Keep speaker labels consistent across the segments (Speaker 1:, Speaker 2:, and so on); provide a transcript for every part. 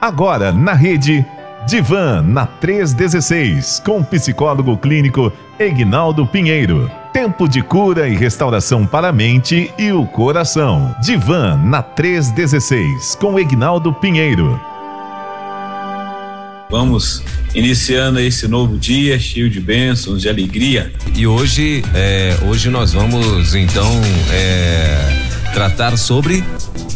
Speaker 1: Agora na rede Divan na 316 com o psicólogo clínico Egnaldo Pinheiro. Tempo de cura e restauração para a mente e o coração. Divan na 316 com Egnaldo Pinheiro.
Speaker 2: Vamos iniciando esse novo dia cheio de bênçãos, de alegria.
Speaker 3: E hoje, é, hoje nós vamos então é, tratar sobre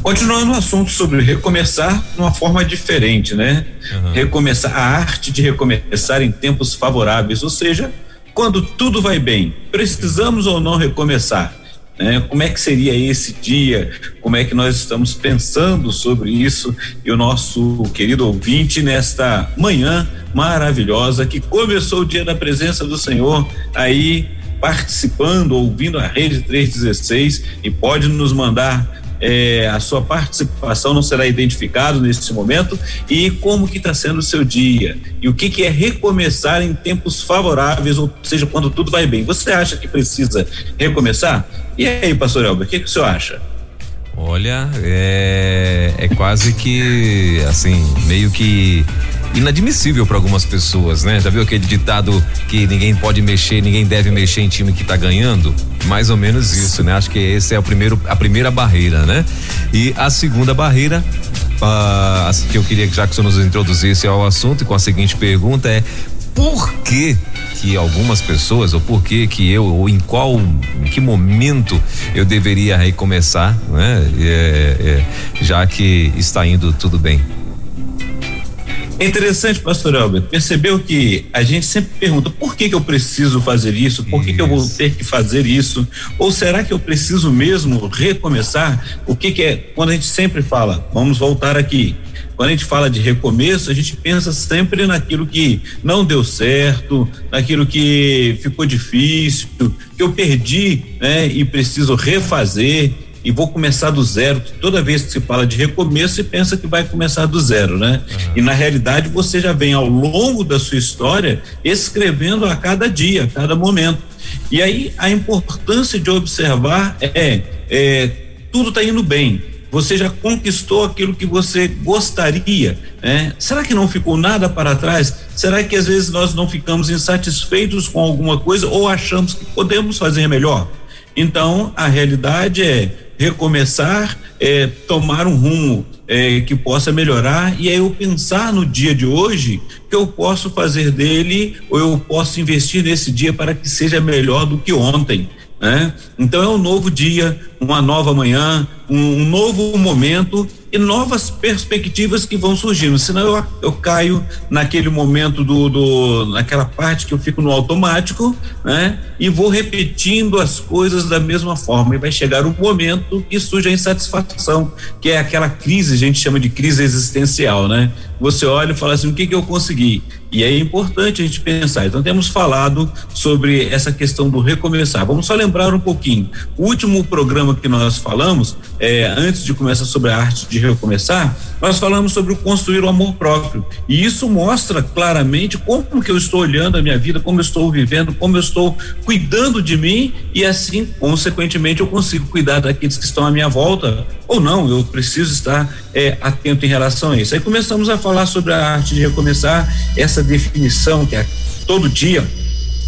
Speaker 2: Continuando o assunto sobre recomeçar de uma forma diferente, né? Uhum. Recomeçar, a arte de recomeçar em tempos favoráveis, ou seja, quando tudo vai bem. Precisamos ou não recomeçar? Né? Como é que seria esse dia? Como é que nós estamos pensando sobre isso? E o nosso querido ouvinte nesta manhã maravilhosa que começou o dia da presença do Senhor aí participando, ouvindo a Rede 316 e pode nos mandar é, a sua participação não será identificado nesse momento e como que está sendo o seu dia e o que que é recomeçar em tempos favoráveis, ou seja, quando tudo vai bem. Você acha que precisa recomeçar? E aí, pastor Elber, o que que o senhor acha?
Speaker 3: Olha, é, é quase que assim, meio que inadmissível para algumas pessoas, né? Já viu aquele ditado que ninguém pode mexer, ninguém deve mexer em time que tá ganhando? Mais ou menos isso, né? Acho que esse é o primeiro, a primeira barreira, né? E a segunda barreira uh, que eu queria que senhor nos introduzisse ao assunto com a seguinte pergunta é por que que algumas pessoas ou por que que eu ou em qual em que momento eu deveria recomeçar, né? É, é, já que está indo tudo bem.
Speaker 2: É interessante, pastor Albert, percebeu que a gente sempre pergunta por que que eu preciso fazer isso, por que que eu vou ter que fazer isso, ou será que eu preciso mesmo recomeçar? O que que é, quando a gente sempre fala, vamos voltar aqui, quando a gente fala de recomeço, a gente pensa sempre naquilo que não deu certo, naquilo que ficou difícil, que eu perdi, né, e preciso refazer e vou começar do zero. Toda vez que se fala de recomeço, você pensa que vai começar do zero, né? Uhum. E na realidade você já vem ao longo da sua história escrevendo a cada dia, a cada momento. E aí a importância de observar é, é tudo está indo bem. Você já conquistou aquilo que você gostaria, né? Será que não ficou nada para trás? Será que às vezes nós não ficamos insatisfeitos com alguma coisa ou achamos que podemos fazer melhor? Então, a realidade é recomeçar, é, tomar um rumo é, que possa melhorar e é eu pensar no dia de hoje que eu posso fazer dele ou eu posso investir nesse dia para que seja melhor do que ontem. Né? Então é um novo dia, uma nova manhã, um, um novo momento e novas perspectivas que vão surgindo. Senão eu, eu caio naquele momento do, do, naquela parte que eu fico no automático, né? E vou repetindo as coisas da mesma forma. E vai chegar um momento que surge a insatisfação, que é aquela crise, a gente chama de crise existencial, né? Você olha e fala assim: o que, que eu consegui? E é importante a gente pensar. Então, temos falado sobre essa questão do recomeçar. Vamos só lembrar um pouquinho. O último programa que nós falamos, é, antes de começar sobre a arte de recomeçar, nós falamos sobre o construir o amor próprio. E isso mostra claramente como que eu estou olhando a minha vida, como eu estou vivendo, como eu estou cuidando de mim e assim, consequentemente, eu consigo cuidar daqueles que estão à minha volta. Ou não, eu preciso estar é, atento em relação a isso. Aí começamos a falar sobre a arte de recomeçar, essa definição que é todo dia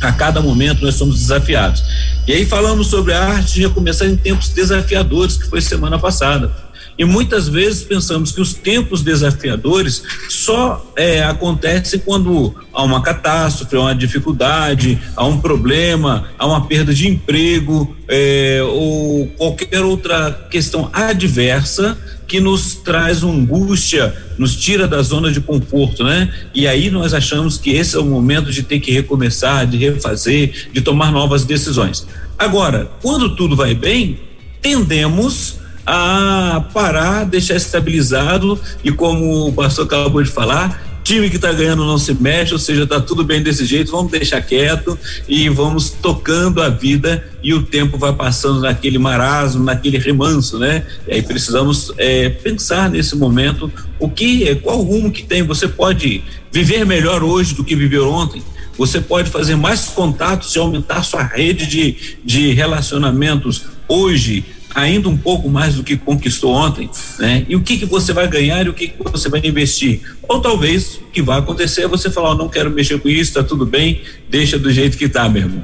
Speaker 2: a cada momento nós somos desafiados. E aí falamos sobre a arte de recomeçar em tempos desafiadores, que foi semana passada. E muitas vezes pensamos que os tempos desafiadores só é, acontecem quando há uma catástrofe, há uma dificuldade, há um problema, há uma perda de emprego é, ou qualquer outra questão adversa que nos traz angústia, nos tira da zona de conforto, né? E aí nós achamos que esse é o momento de ter que recomeçar, de refazer, de tomar novas decisões. Agora, quando tudo vai bem, tendemos a parar, deixar estabilizado e como o pastor acabou de falar, time que está ganhando não se mexe, ou seja, está tudo bem desse jeito, vamos deixar quieto e vamos tocando a vida e o tempo vai passando naquele marasmo, naquele remanso, né? E aí precisamos é, pensar nesse momento o que, qual rumo que tem. Você pode viver melhor hoje do que viveu ontem. Você pode fazer mais contatos e aumentar sua rede de, de relacionamentos hoje ainda um pouco mais do que conquistou ontem, né? E o que que você vai ganhar e o que que você vai investir? Ou talvez o que vai acontecer é você falar, oh, não quero mexer com isso, tá tudo bem, deixa do jeito que tá, meu irmão.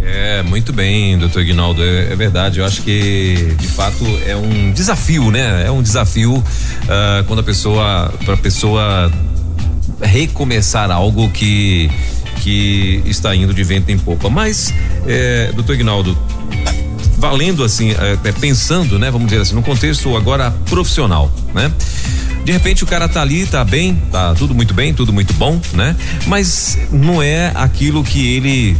Speaker 3: É, muito bem, doutor Ignaldo, é, é, verdade. Eu acho que, de fato, é um desafio, né? É um desafio uh, quando a pessoa, para a pessoa recomeçar algo que que está indo de vento em popa. Mas, é, doutor Ignaldo, valendo assim, é, é, pensando, né? Vamos dizer assim, no contexto agora profissional, né? De repente o cara tá ali, tá bem, tá tudo muito bem, tudo muito bom, né? Mas não é aquilo que ele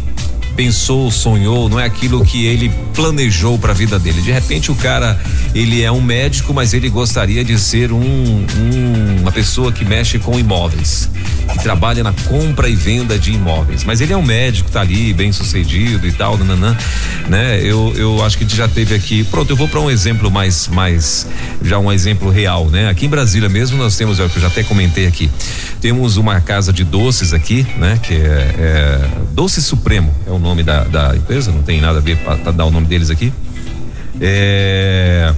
Speaker 3: pensou, sonhou, não é aquilo que ele planejou para a vida dele. De repente o cara, ele é um médico, mas ele gostaria de ser um, um, uma pessoa que mexe com imóveis, que trabalha na compra e venda de imóveis. Mas ele é um médico, tá ali, bem sucedido e tal, nananã, né? Eu, eu acho que já teve aqui. Pronto, eu vou para um exemplo mais, mais, já um exemplo real, né? Aqui em Brasília mesmo nós temos, eu já até comentei aqui, temos uma casa de doces aqui, né? Que é, é Doce Supremo, é o nome nome da, da empresa, não tem nada a ver para dar o nome deles aqui. É,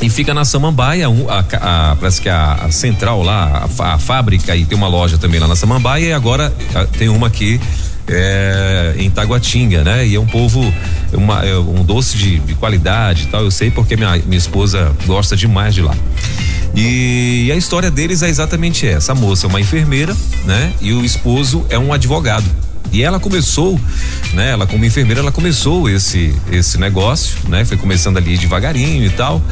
Speaker 3: e fica na Samambaia, a, a, parece que a, a central lá, a, a, fábrica e tem uma loja também lá na Samambaia e agora tem uma aqui é, em Taguatinga, né? E é um povo, uma, é um doce de, de qualidade e tal, eu sei porque minha, minha esposa gosta demais de lá. E, a história deles é exatamente essa. A moça é uma enfermeira, né? E o esposo é um advogado. E ela começou, né? Ela como enfermeira, ela começou esse esse negócio, né? Foi começando ali devagarinho e tal,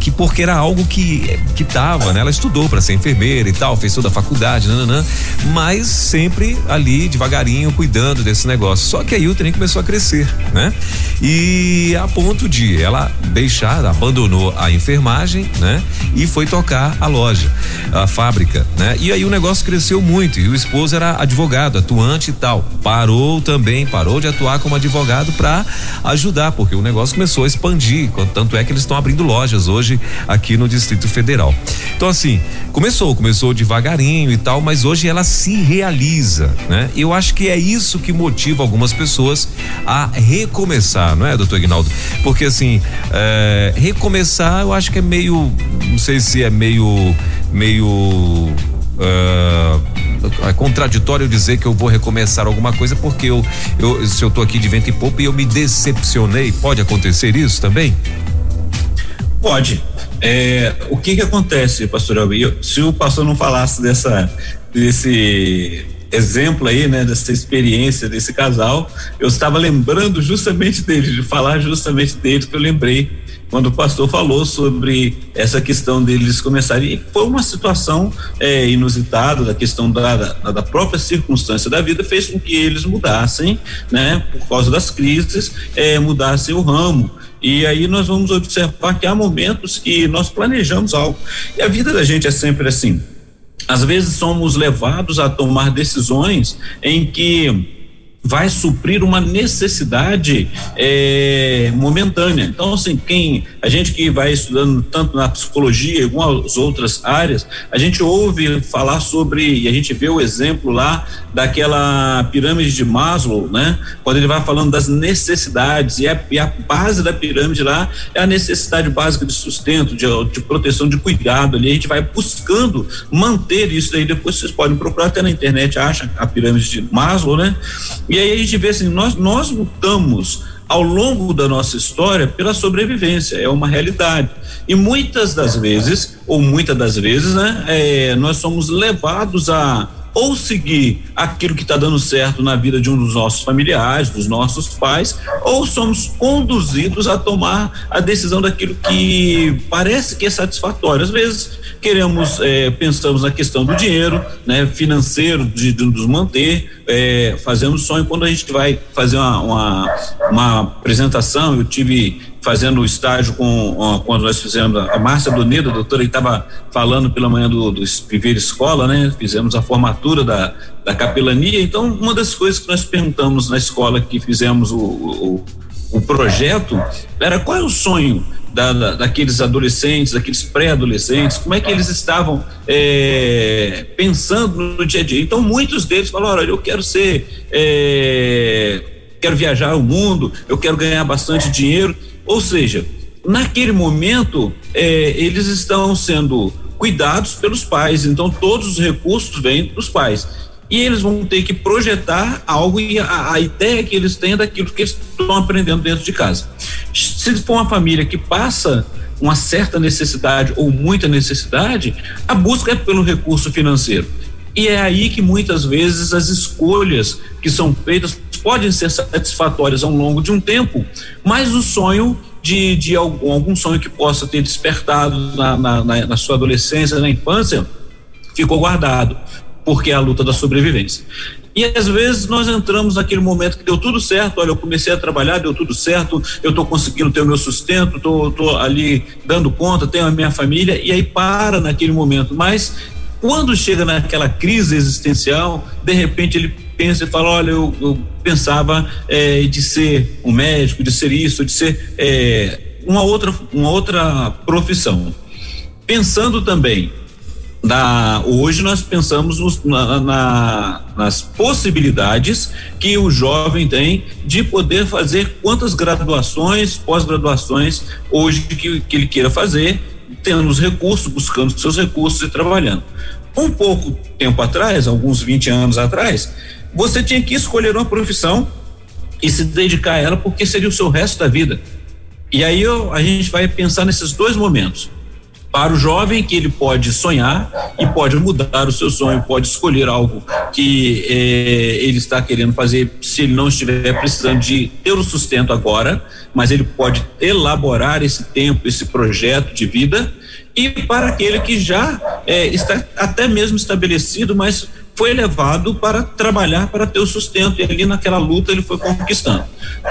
Speaker 3: que porque era algo que que tava, né? Ela estudou para ser enfermeira e tal, fez toda a faculdade, nananã, mas sempre ali devagarinho cuidando desse negócio. Só que aí o trem começou a crescer, né? E a ponto de ela deixar, abandonou a enfermagem, né? E foi tocar a loja, a fábrica, né? E aí o negócio cresceu muito e o esposo era advogado, atuante e tal parou também, parou de atuar como advogado para ajudar, porque o negócio começou a expandir, tanto é que eles estão abrindo lojas hoje aqui no Distrito Federal. Então assim, começou, começou devagarinho e tal, mas hoje ela se realiza, né? Eu acho que é isso que motiva algumas pessoas a recomeçar, não é, doutor Ignaldo? Porque assim, é, recomeçar eu acho que é meio, não sei se é meio, meio Uh, é contraditório dizer que eu vou recomeçar alguma coisa porque eu, eu se eu tô aqui de vento e pouco e eu me decepcionei, pode acontecer isso também?
Speaker 2: Pode. É, o que que acontece, pastor Elber? Se o pastor não falasse dessa desse exemplo aí, né, dessa experiência desse casal, eu estava lembrando justamente dele, de falar justamente dele que eu lembrei quando o pastor falou sobre essa questão deles começarem. E foi uma situação é, inusitada, da questão da, da, da, própria circunstância da vida, fez com que eles mudassem, né, por causa das crises, é, mudassem o ramo. E aí nós vamos observar que há momentos que nós planejamos algo. E a vida da gente é sempre assim. Às vezes somos levados a tomar decisões em que vai suprir uma necessidade é, momentânea. Então, assim, quem a gente que vai estudando tanto na psicologia e algumas outras áreas, a gente ouve falar sobre e a gente vê o exemplo lá daquela pirâmide de Maslow, né? Quando ele vai falando das necessidades e a, e a base da pirâmide lá é a necessidade básica de sustento, de, de proteção, de cuidado. Ali a gente vai buscando manter isso. Aí depois vocês podem procurar até na internet, acha a pirâmide de Maslow, né? E aí a gente vê assim, nós, nós lutamos ao longo da nossa história pela sobrevivência, é uma realidade. E muitas das vezes, ou muitas das vezes, né, é, nós somos levados a ou seguir aquilo que está dando certo na vida de um dos nossos familiares, dos nossos pais, ou somos conduzidos a tomar a decisão daquilo que parece que é satisfatório. Às vezes queremos, é, pensamos na questão do dinheiro, né, financeiro, de, de nos manter, é, fazemos sonho. Quando a gente vai fazer uma, uma, uma apresentação, eu tive fazendo o estágio com quando nós fizemos a Márcia Donida, a doutora estava falando pela manhã do, do Viver Escola, né? Fizemos a formatura da, da capelania. Então, uma das coisas que nós perguntamos na escola que fizemos o, o, o projeto era qual é o sonho da, da, daqueles adolescentes, daqueles pré-adolescentes, como é que eles estavam é, pensando no dia a dia. Então, muitos deles falaram: olha, eu quero ser. É, quero viajar o mundo, eu quero ganhar bastante dinheiro. Ou seja, naquele momento, é, eles estão sendo cuidados pelos pais, então todos os recursos vêm dos pais. E eles vão ter que projetar algo e a, a ideia que eles têm é daquilo que eles estão aprendendo dentro de casa. Se for uma família que passa uma certa necessidade ou muita necessidade, a busca é pelo recurso financeiro. E é aí que muitas vezes as escolhas que são feitas podem ser satisfatórias ao longo de um tempo, mas o sonho de, de algum, algum sonho que possa ter despertado na, na, na sua adolescência, na infância, ficou guardado, porque é a luta da sobrevivência. E às vezes nós entramos naquele momento que deu tudo certo, olha, eu comecei a trabalhar, deu tudo certo, eu estou conseguindo ter o meu sustento, estou ali dando conta, tenho a minha família, e aí para naquele momento. Mas quando chega naquela crise existencial, de repente ele pensa e fala: olha, eu, eu pensava é, de ser um médico, de ser isso, de ser é, uma, outra, uma outra profissão. Pensando também da, hoje nós pensamos nos, na, na, nas possibilidades que o jovem tem de poder fazer quantas graduações, pós-graduações hoje que, que ele queira fazer, tendo os recursos, buscando seus recursos e trabalhando. Um pouco tempo atrás, alguns 20 anos atrás, você tinha que escolher uma profissão e se dedicar a ela porque seria o seu resto da vida. E aí eu, a gente vai pensar nesses dois momentos para o jovem que ele pode sonhar e pode mudar o seu sonho, pode escolher algo que eh, ele está querendo fazer se ele não estiver precisando de ter o sustento agora, mas ele pode elaborar esse tempo, esse projeto de vida e para aquele que já eh, está até mesmo estabelecido, mas foi levado para trabalhar para ter o sustento e ali naquela luta ele foi conquistando.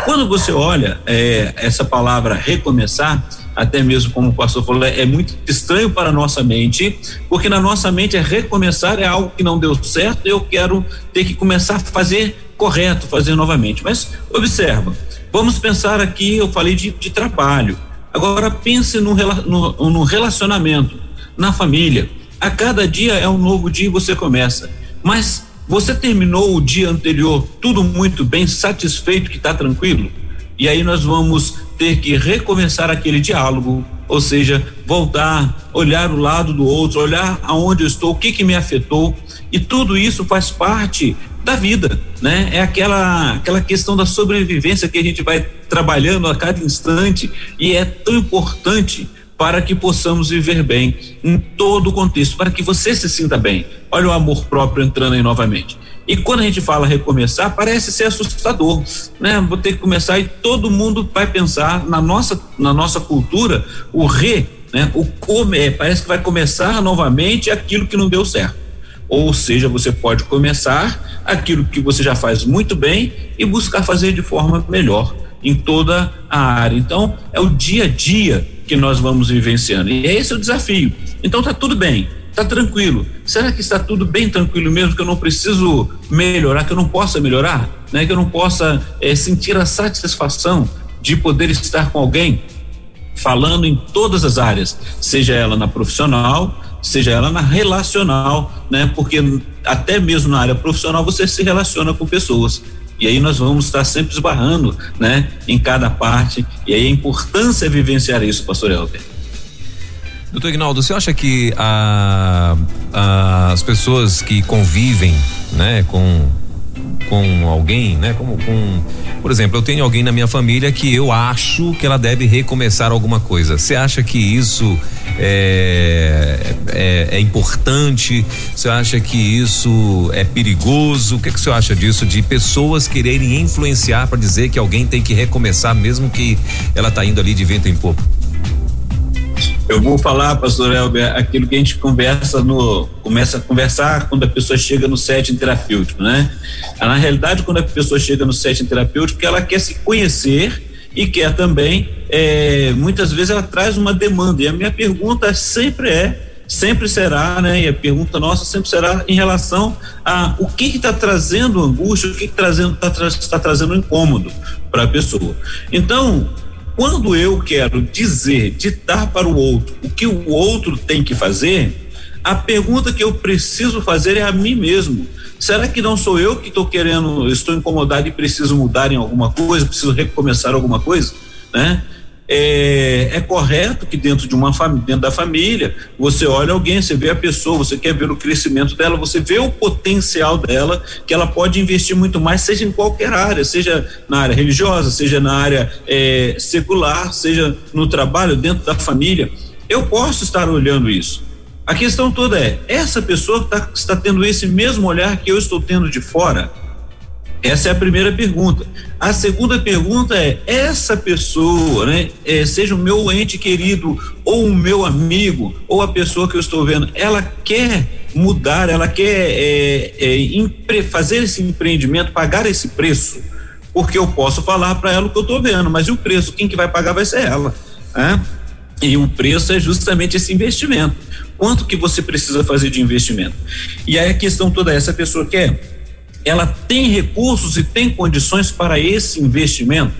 Speaker 2: Quando você olha eh, essa palavra recomeçar até mesmo como o pastor falou, é muito estranho para a nossa mente, porque na nossa mente é recomeçar, é algo que não deu certo, eu quero ter que começar a fazer correto, fazer novamente. Mas observa, vamos pensar aqui, eu falei de, de trabalho. Agora pense no, no, no relacionamento, na família. A cada dia é um novo dia e você começa. Mas você terminou o dia anterior tudo muito bem, satisfeito, que está tranquilo? E aí nós vamos ter que recomeçar aquele diálogo, ou seja, voltar, olhar o lado do outro, olhar aonde eu estou, o que que me afetou, e tudo isso faz parte da vida, né? É aquela aquela questão da sobrevivência que a gente vai trabalhando a cada instante e é tão importante para que possamos viver bem em todo o contexto, para que você se sinta bem. Olha o amor próprio entrando aí novamente. E quando a gente fala recomeçar, parece ser assustador, né? Vou ter que começar e todo mundo vai pensar na nossa na nossa cultura o re, né? O comer, parece que vai começar novamente aquilo que não deu certo. Ou seja, você pode começar aquilo que você já faz muito bem e buscar fazer de forma melhor em toda a área. Então, é o dia a dia que nós vamos vivenciando. E esse é o desafio. Então tá tudo bem Está tranquilo. Será que está tudo bem tranquilo mesmo? Que eu não preciso melhorar, que eu não possa melhorar, né? Que eu não possa é, sentir a satisfação de poder estar com alguém falando em todas as áreas, seja ela na profissional, seja ela na relacional, né? Porque até mesmo na área profissional você se relaciona com pessoas. E aí nós vamos estar sempre esbarrando, né, em cada parte. E aí a importância é vivenciar isso, pastor Helder.
Speaker 3: Doutor Ignaldo, você acha que a, a, as pessoas que convivem, né, com com alguém, né? Como com, por exemplo, eu tenho alguém na minha família que eu acho que ela deve recomeçar alguma coisa. Você acha que isso é, é, é importante? Você acha que isso é perigoso? O que, que você acha disso de pessoas quererem influenciar para dizer que alguém tem que recomeçar mesmo que ela tá indo ali de vento em popa?
Speaker 2: Eu vou falar, pastor Elber, aquilo que a gente conversa no. começa a conversar quando a pessoa chega no setting terapêutico, né? Na realidade, quando a pessoa chega no setting terapêutico, ela quer se conhecer e quer também, é, muitas vezes ela traz uma demanda. E a minha pergunta sempre é, sempre será, né? E a pergunta nossa sempre será em relação a o que está trazendo angústia, o que, que trazendo está tá trazendo incômodo para a pessoa. Então, quando eu quero dizer, ditar para o outro o que o outro tem que fazer, a pergunta que eu preciso fazer é a mim mesmo. Será que não sou eu que estou querendo, estou incomodado e preciso mudar em alguma coisa, preciso recomeçar alguma coisa, né? É, é, correto que dentro de uma dentro da família você olha alguém, você vê a pessoa, você quer ver o crescimento dela, você vê o potencial dela, que ela pode investir muito mais, seja em qualquer área, seja na área religiosa, seja na área é, secular, seja no trabalho, dentro da família. Eu posso estar olhando isso. A questão toda é: essa pessoa tá, está tendo esse mesmo olhar que eu estou tendo de fora? Essa é a primeira pergunta. A segunda pergunta é: essa pessoa, né, é, seja o meu ente querido, ou o meu amigo, ou a pessoa que eu estou vendo, ela quer mudar, ela quer é, é, fazer esse empreendimento, pagar esse preço? Porque eu posso falar para ela o que eu estou vendo, mas e o preço? Quem que vai pagar vai ser ela. Né? E o preço é justamente esse investimento. Quanto que você precisa fazer de investimento? E aí a questão toda é, essa pessoa quer, ela tem recursos e tem condições para esse investimento?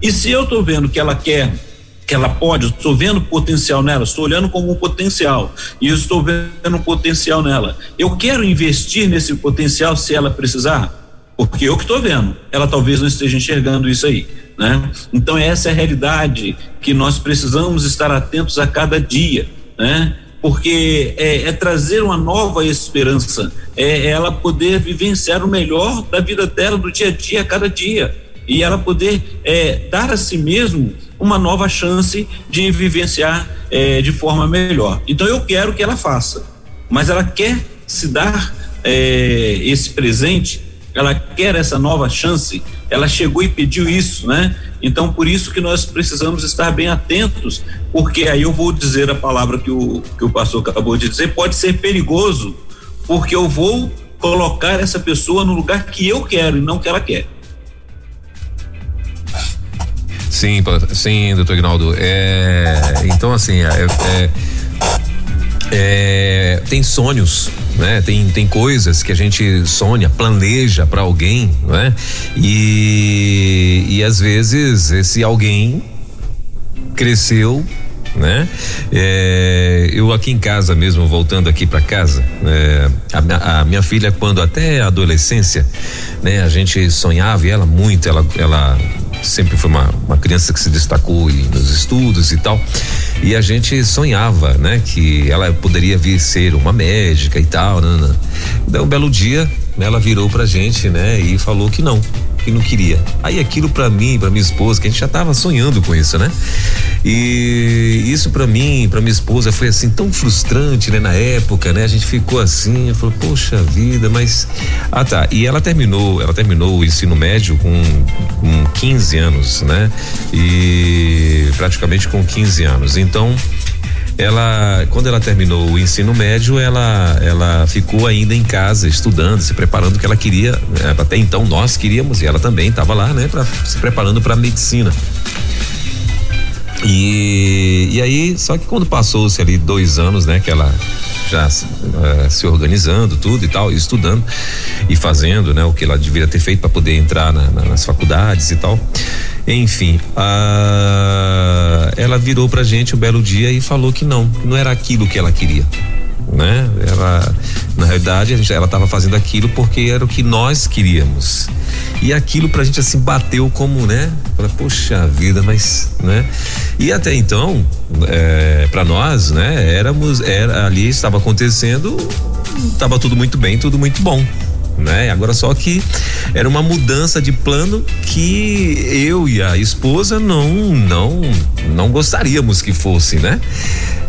Speaker 2: E se eu estou vendo que ela quer, que ela pode, estou vendo potencial nela, estou olhando como um potencial e estou vendo potencial nela. Eu quero investir nesse potencial se ela precisar, porque eu que estou vendo, ela talvez não esteja enxergando isso aí. Né? Então essa é a realidade que nós precisamos estar atentos a cada dia, né? Porque é, é trazer uma nova esperança, é, é ela poder vivenciar o melhor da vida dela do dia a dia, a cada dia, e ela poder é, dar a si mesmo uma nova chance de vivenciar é, de forma melhor. Então eu quero que ela faça, mas ela quer se dar é, esse presente, ela quer essa nova chance ela chegou e pediu isso, né? Então, por isso que nós precisamos estar bem atentos, porque aí eu vou dizer a palavra que o, que o pastor acabou de dizer, pode ser perigoso, porque eu vou colocar essa pessoa no lugar que eu quero e não que ela quer.
Speaker 3: Sim, sim, doutor Ignaldo. É, então, assim, é, é, é tem sonhos né? Tem, tem coisas que a gente sonha, planeja para alguém, né? E, e às vezes esse alguém cresceu né? É, eu aqui em casa mesmo, voltando aqui para casa, é, a, a, minha filha quando até a adolescência, né? A gente sonhava e ela muito, ela, ela sempre foi uma, uma criança que se destacou nos estudos e tal. E a gente sonhava, né, que ela poderia vir ser uma médica e tal. Né. Daí um belo dia, ela virou pra gente, né, e falou que não, que não queria. Aí aquilo para mim, para minha esposa, que a gente já tava sonhando com isso, né? E isso para mim, para minha esposa foi assim tão frustrante, né, na época, né? A gente ficou assim, falou, poxa vida, mas ah tá. E ela terminou, ela terminou o ensino médio com, com 15 anos, né? E praticamente com 15 anos. Então, ela quando ela terminou o ensino médio ela ela ficou ainda em casa estudando se preparando que ela queria né, até então nós queríamos e ela também estava lá né para se preparando para medicina e, e aí só que quando passou-se ali dois anos né que ela já uh, se organizando tudo e tal, estudando e fazendo, né, o que ela deveria ter feito para poder entrar na, na, nas faculdades e tal. Enfim, uh, ela virou pra gente um belo dia e falou que não, que não era aquilo que ela queria né? Ela, na realidade, a gente, ela estava fazendo aquilo porque era o que nós queríamos. E aquilo pra gente assim bateu como, né? Fala, poxa vida, mas, né? E até então, é, para nós, né? Éramos, era ali estava acontecendo, estava tudo muito bem, tudo muito bom né? Agora só que era uma mudança de plano que eu e a esposa não não não gostaríamos que fosse, né?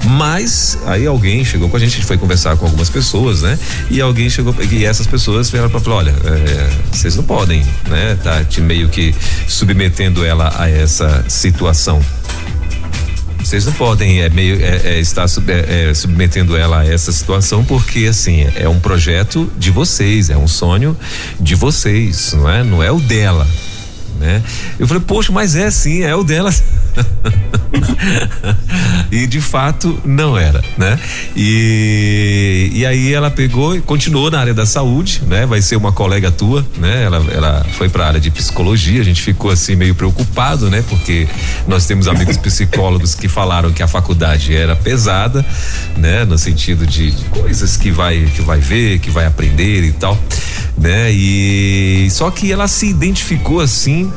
Speaker 3: Mas aí alguém chegou com a gente, a gente foi conversar com algumas pessoas, né? E alguém chegou e essas pessoas vieram para falar, olha, é, vocês não podem, né? Tá te meio que submetendo ela a essa situação. Vocês não podem é, meio, é, é, estar sub, é, é, submetendo ela a essa situação porque assim é um projeto de vocês, é um sonho de vocês, não é? Não é o dela, né? Eu falei, poxa, mas é sim, é o dela. e de fato não era, né? E, e aí ela pegou e continuou na área da saúde, né? Vai ser uma colega tua, né? Ela, ela foi para a área de psicologia, a gente ficou assim meio preocupado, né? Porque nós temos amigos psicólogos que falaram que a faculdade era pesada, né? No sentido de, coisas que vai que vai ver, que vai aprender e tal, né? E só que ela se identificou assim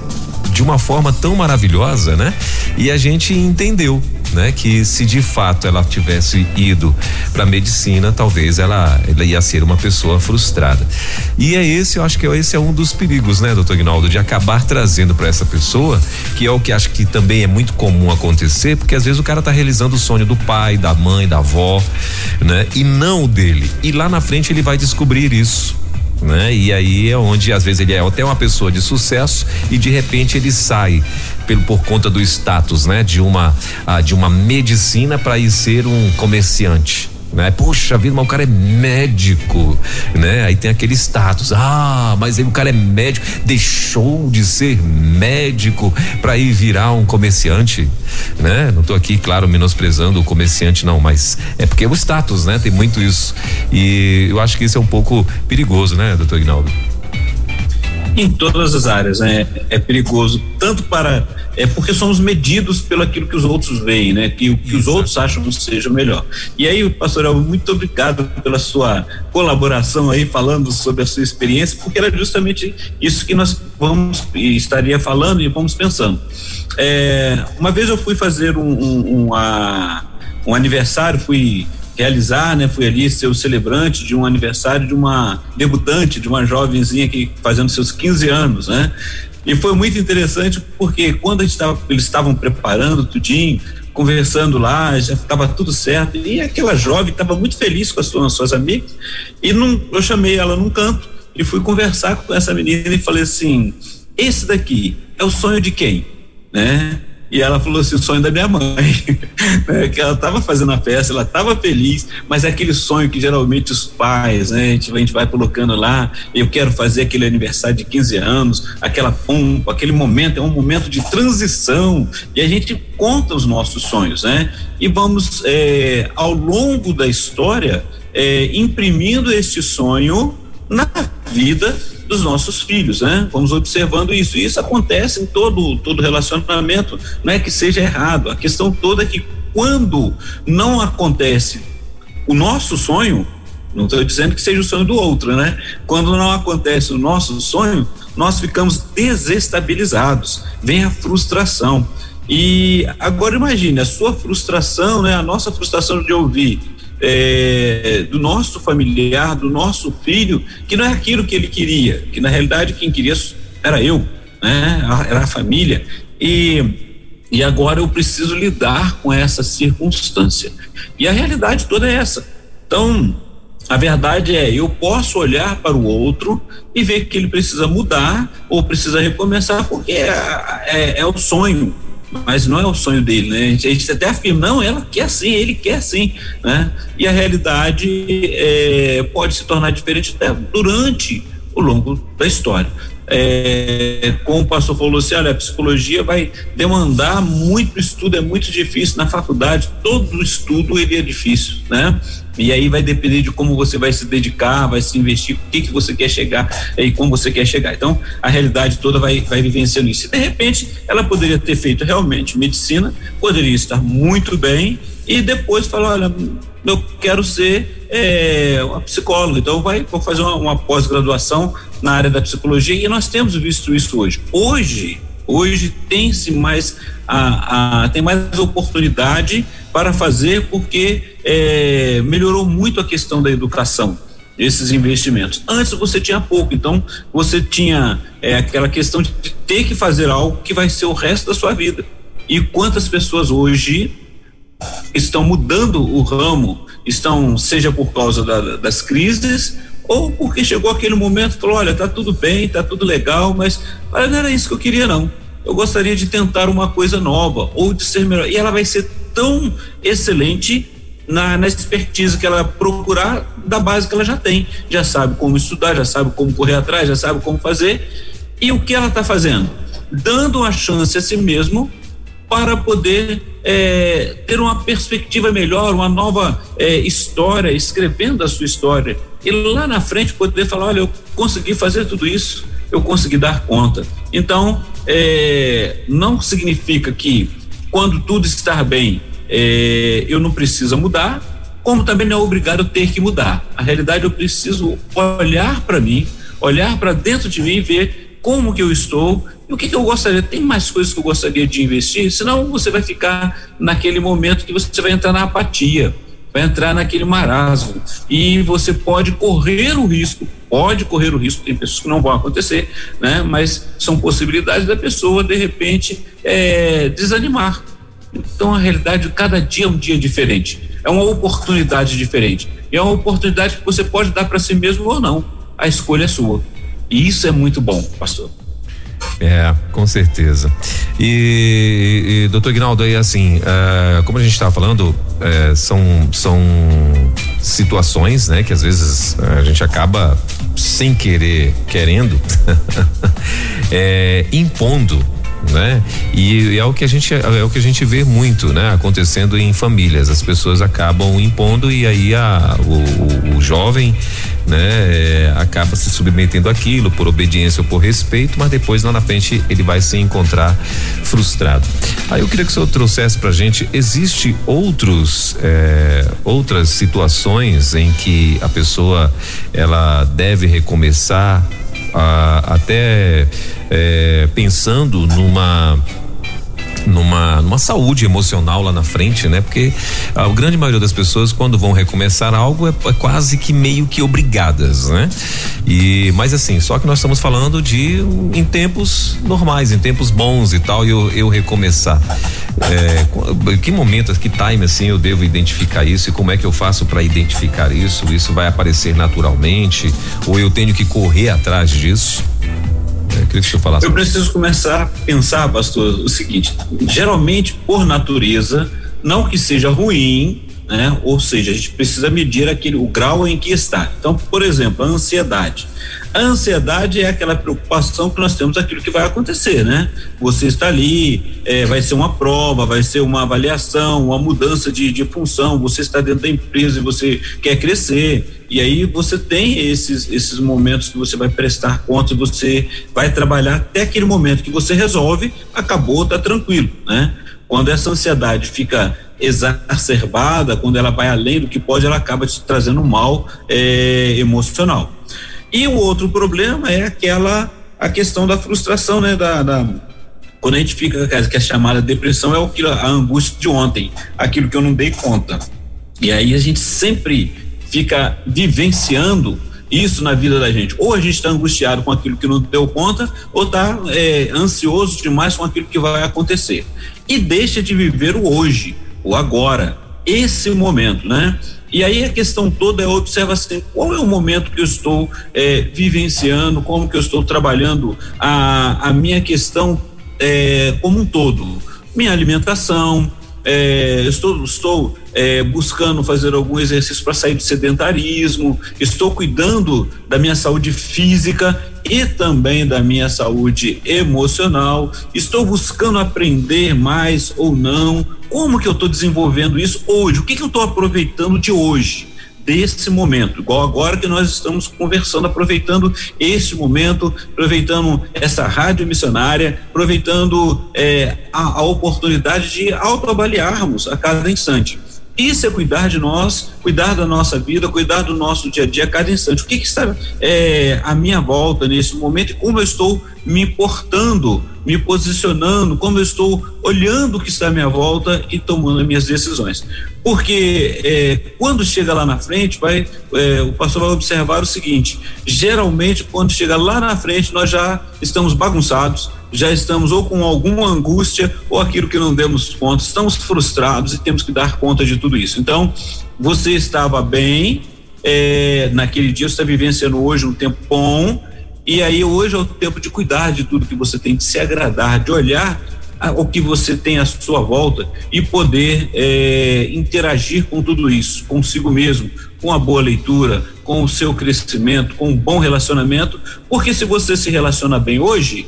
Speaker 3: de uma forma tão maravilhosa, né? E a gente entendeu, né? Que se de fato ela tivesse ido para medicina, talvez ela, ela ia ser uma pessoa frustrada. E é esse, eu acho que esse é um dos perigos, né, doutor Guinaldo, de acabar trazendo para essa pessoa, que é o que acho que também é muito comum acontecer, porque às vezes o cara tá realizando o sonho do pai, da mãe, da avó, né? E não o dele. E lá na frente ele vai descobrir isso né? E aí é onde às vezes ele é até uma pessoa de sucesso e de repente ele sai pelo por conta do status, né? De uma ah, de uma medicina para ir ser um comerciante né? Poxa vida, mas o cara é médico, né? Aí tem aquele status, ah, mas aí o cara é médico, deixou de ser médico para ir virar um comerciante, né? Não tô aqui, claro, menosprezando o comerciante não, mas é porque é o status, né? Tem muito isso e eu acho que isso é um pouco perigoso, né, doutor Ignaldo?
Speaker 2: Em todas as áreas, né? É perigoso tanto para é porque somos medidos pelo aquilo que os outros veem, né? Que o que os outros acham seja melhor. E aí, pastor muito obrigado pela sua colaboração aí falando sobre a sua experiência, porque era justamente isso que nós vamos estaria falando e vamos pensando. É, uma vez eu fui fazer um, um, uma, um aniversário, fui realizar, né? Fui ali ser o celebrante de um aniversário de uma debutante, de uma jovenzinha que fazendo seus 15 anos, né? E foi muito interessante porque quando tava, eles estavam preparando tudinho, conversando lá, já estava tudo certo. E aquela jovem estava muito feliz com as suas, suas amigas. E num, eu chamei ela num canto e fui conversar com essa menina e falei assim: esse daqui é o sonho de quem? Né? E ela falou assim: o sonho da minha mãe. né? Que ela estava fazendo a festa, ela estava feliz, mas é aquele sonho que geralmente os pais, né? A gente, a gente vai colocando lá, eu quero fazer aquele aniversário de 15 anos, aquela aquele momento, é um momento de transição. E a gente conta os nossos sonhos, né? E vamos, é, ao longo da história, é, imprimindo este sonho na vida dos nossos filhos, né? Vamos observando isso. E isso acontece em todo todo relacionamento, não é que seja errado. A questão toda é que quando não acontece o nosso sonho, não estou dizendo que seja o sonho do outro, né? Quando não acontece o nosso sonho, nós ficamos desestabilizados, vem a frustração. E agora imagine a sua frustração, né? A nossa frustração de ouvir é, do nosso familiar, do nosso filho, que não é aquilo que ele queria, que na realidade quem queria era eu, né? Era a família. E, e agora eu preciso lidar com essa circunstância. E a realidade toda é essa. Então, a verdade é, eu posso olhar para o outro e ver que ele precisa mudar ou precisa recomeçar, porque é, é, é o sonho mas não é o sonho dele, né? A gente, a gente até afirma, não, ela quer sim, ele quer sim, né? E a realidade é, pode se tornar diferente até durante o longo da história. É, como o pastor falou assim, olha, a psicologia vai demandar muito estudo, é muito difícil na faculdade, todo estudo ele é difícil, né? E aí vai depender de como você vai se dedicar, vai se investir, o que que você quer chegar e como você quer chegar. Então, a realidade toda vai, vai vivenciando isso. E de repente, ela poderia ter feito realmente medicina, poderia estar muito bem e depois falar, olha, eu quero ser é, uma psicóloga, então vai, vou fazer uma, uma pós-graduação na área da psicologia e nós temos visto isso hoje. Hoje, hoje tem-se mais a, a, tem mais oportunidade para fazer porque é, melhorou muito a questão da educação esses investimentos. Antes você tinha pouco, então você tinha é, aquela questão de ter que fazer algo que vai ser o resto da sua vida. E quantas pessoas hoje estão mudando o ramo, estão seja por causa da, das crises ou porque chegou aquele momento falou, olha, tá tudo bem, tá tudo legal, mas olha, não era isso que eu queria não. Eu gostaria de tentar uma coisa nova ou de ser melhor. E ela vai ser tão excelente na, na expertise que ela procurar da base que ela já tem. Já sabe como estudar, já sabe como correr atrás, já sabe como fazer. E o que ela está fazendo? dando a chance a si mesmo para poder é, ter uma perspectiva melhor, uma nova é, história, escrevendo a sua história. E lá na frente poder falar: olha, eu consegui fazer tudo isso, eu consegui dar conta. Então, é, não significa que quando tudo está bem, é, eu não preciso mudar, como também não é obrigado a ter que mudar. A realidade eu preciso olhar para mim, olhar para dentro de mim e ver como que eu estou o que, que eu gostaria. Tem mais coisas que eu gostaria de investir, senão você vai ficar naquele momento que você vai entrar na apatia, vai entrar naquele marasmo e você pode correr o risco, pode correr o risco, tem pessoas que não vão acontecer, né? Mas são possibilidades da pessoa de repente é, desanimar. Então a realidade cada dia é um dia diferente é uma oportunidade diferente. E é uma oportunidade que você pode dar para si mesmo ou não. A escolha é sua. E isso é muito bom, pastor.
Speaker 3: É, com certeza. E, e doutor Ignaldo, aí assim, uh, como a gente estava falando, uh, são, são situações, né, que às vezes uh, a gente acaba sem querer, querendo, é, impondo né? E, é o que a gente é o que a gente vê muito, né? Acontecendo em famílias, as pessoas acabam impondo e aí a, o, o, o jovem, né? É, acaba se submetendo àquilo por obediência ou por respeito, mas depois lá na frente ele vai se encontrar frustrado. Aí eu queria que o senhor trouxesse pra gente, existe outros é, outras situações em que a pessoa ela deve recomeçar até é, pensando numa numa, numa saúde emocional lá na frente, né? Porque a grande maioria das pessoas, quando vão recomeçar algo, é, é, quase que meio que obrigadas, né? E, mas assim, só que nós estamos falando de em tempos normais, em tempos bons e tal, e eu, eu recomeçar. É, que momento, que time assim eu devo identificar isso e como é que eu faço para identificar isso? Isso vai aparecer naturalmente ou eu tenho que correr atrás disso?
Speaker 2: Eu queria que falasse. Eu preciso começar a pensar, pastor, o seguinte: geralmente, por natureza, não que seja ruim, né? Ou seja, a gente precisa medir aquele o grau em que está. Então, por exemplo, a ansiedade. A ansiedade é aquela preocupação que nós temos aquilo que vai acontecer, né? Você está ali, é, vai ser uma prova, vai ser uma avaliação, uma mudança de, de função, você está dentro da empresa e você quer crescer. E aí você tem esses, esses momentos que você vai prestar conta, você vai trabalhar até aquele momento que você resolve, acabou, tá tranquilo, né? Quando essa ansiedade fica exacerbada, quando ela vai além do que pode, ela acaba te trazendo mal é, emocional. E o outro problema é aquela a questão da frustração, né? Da, da quando a gente fica que é chamada depressão é o que a angústia de ontem, aquilo que eu não dei conta. E aí a gente sempre fica vivenciando isso na vida da gente. Ou a gente está angustiado com aquilo que não deu conta, ou está é, ansioso demais com aquilo que vai acontecer. E deixa de viver o hoje, o agora, esse momento, né? E aí a questão toda é observar assim, qual é o momento que eu estou é, vivenciando, como que eu estou trabalhando a, a minha questão é, como um todo. Minha alimentação, é, estou, estou é, buscando fazer algum exercício para sair do sedentarismo, estou cuidando da minha saúde física e também da minha saúde emocional, estou buscando aprender mais ou não, como que eu estou desenvolvendo isso hoje, o que, que eu estou aproveitando de hoje desse momento, igual agora que nós estamos conversando, aproveitando esse momento, aproveitando essa rádio missionária, aproveitando é, a, a oportunidade de autoavaliarmos a cada instante. Isso é cuidar de nós, cuidar da nossa vida, cuidar do nosso dia a dia a cada instante. O que, que está é, à minha volta nesse momento e como eu estou me importando, me posicionando, como eu estou olhando o que está à minha volta e tomando as minhas decisões. Porque é, quando chega lá na frente, vai, é, o pastor vai observar o seguinte: geralmente, quando chega lá na frente, nós já estamos bagunçados, já estamos ou com alguma angústia ou aquilo que não demos conta, estamos frustrados e temos que dar conta de tudo isso. Então, você estava bem, é, naquele dia, você está vivenciando hoje um tempo bom, e aí hoje é o tempo de cuidar de tudo que você tem, de se agradar, de olhar o que você tem à sua volta e poder é, interagir com tudo isso, consigo mesmo, com a boa leitura, com o seu crescimento, com um bom relacionamento, porque se você se relaciona bem hoje,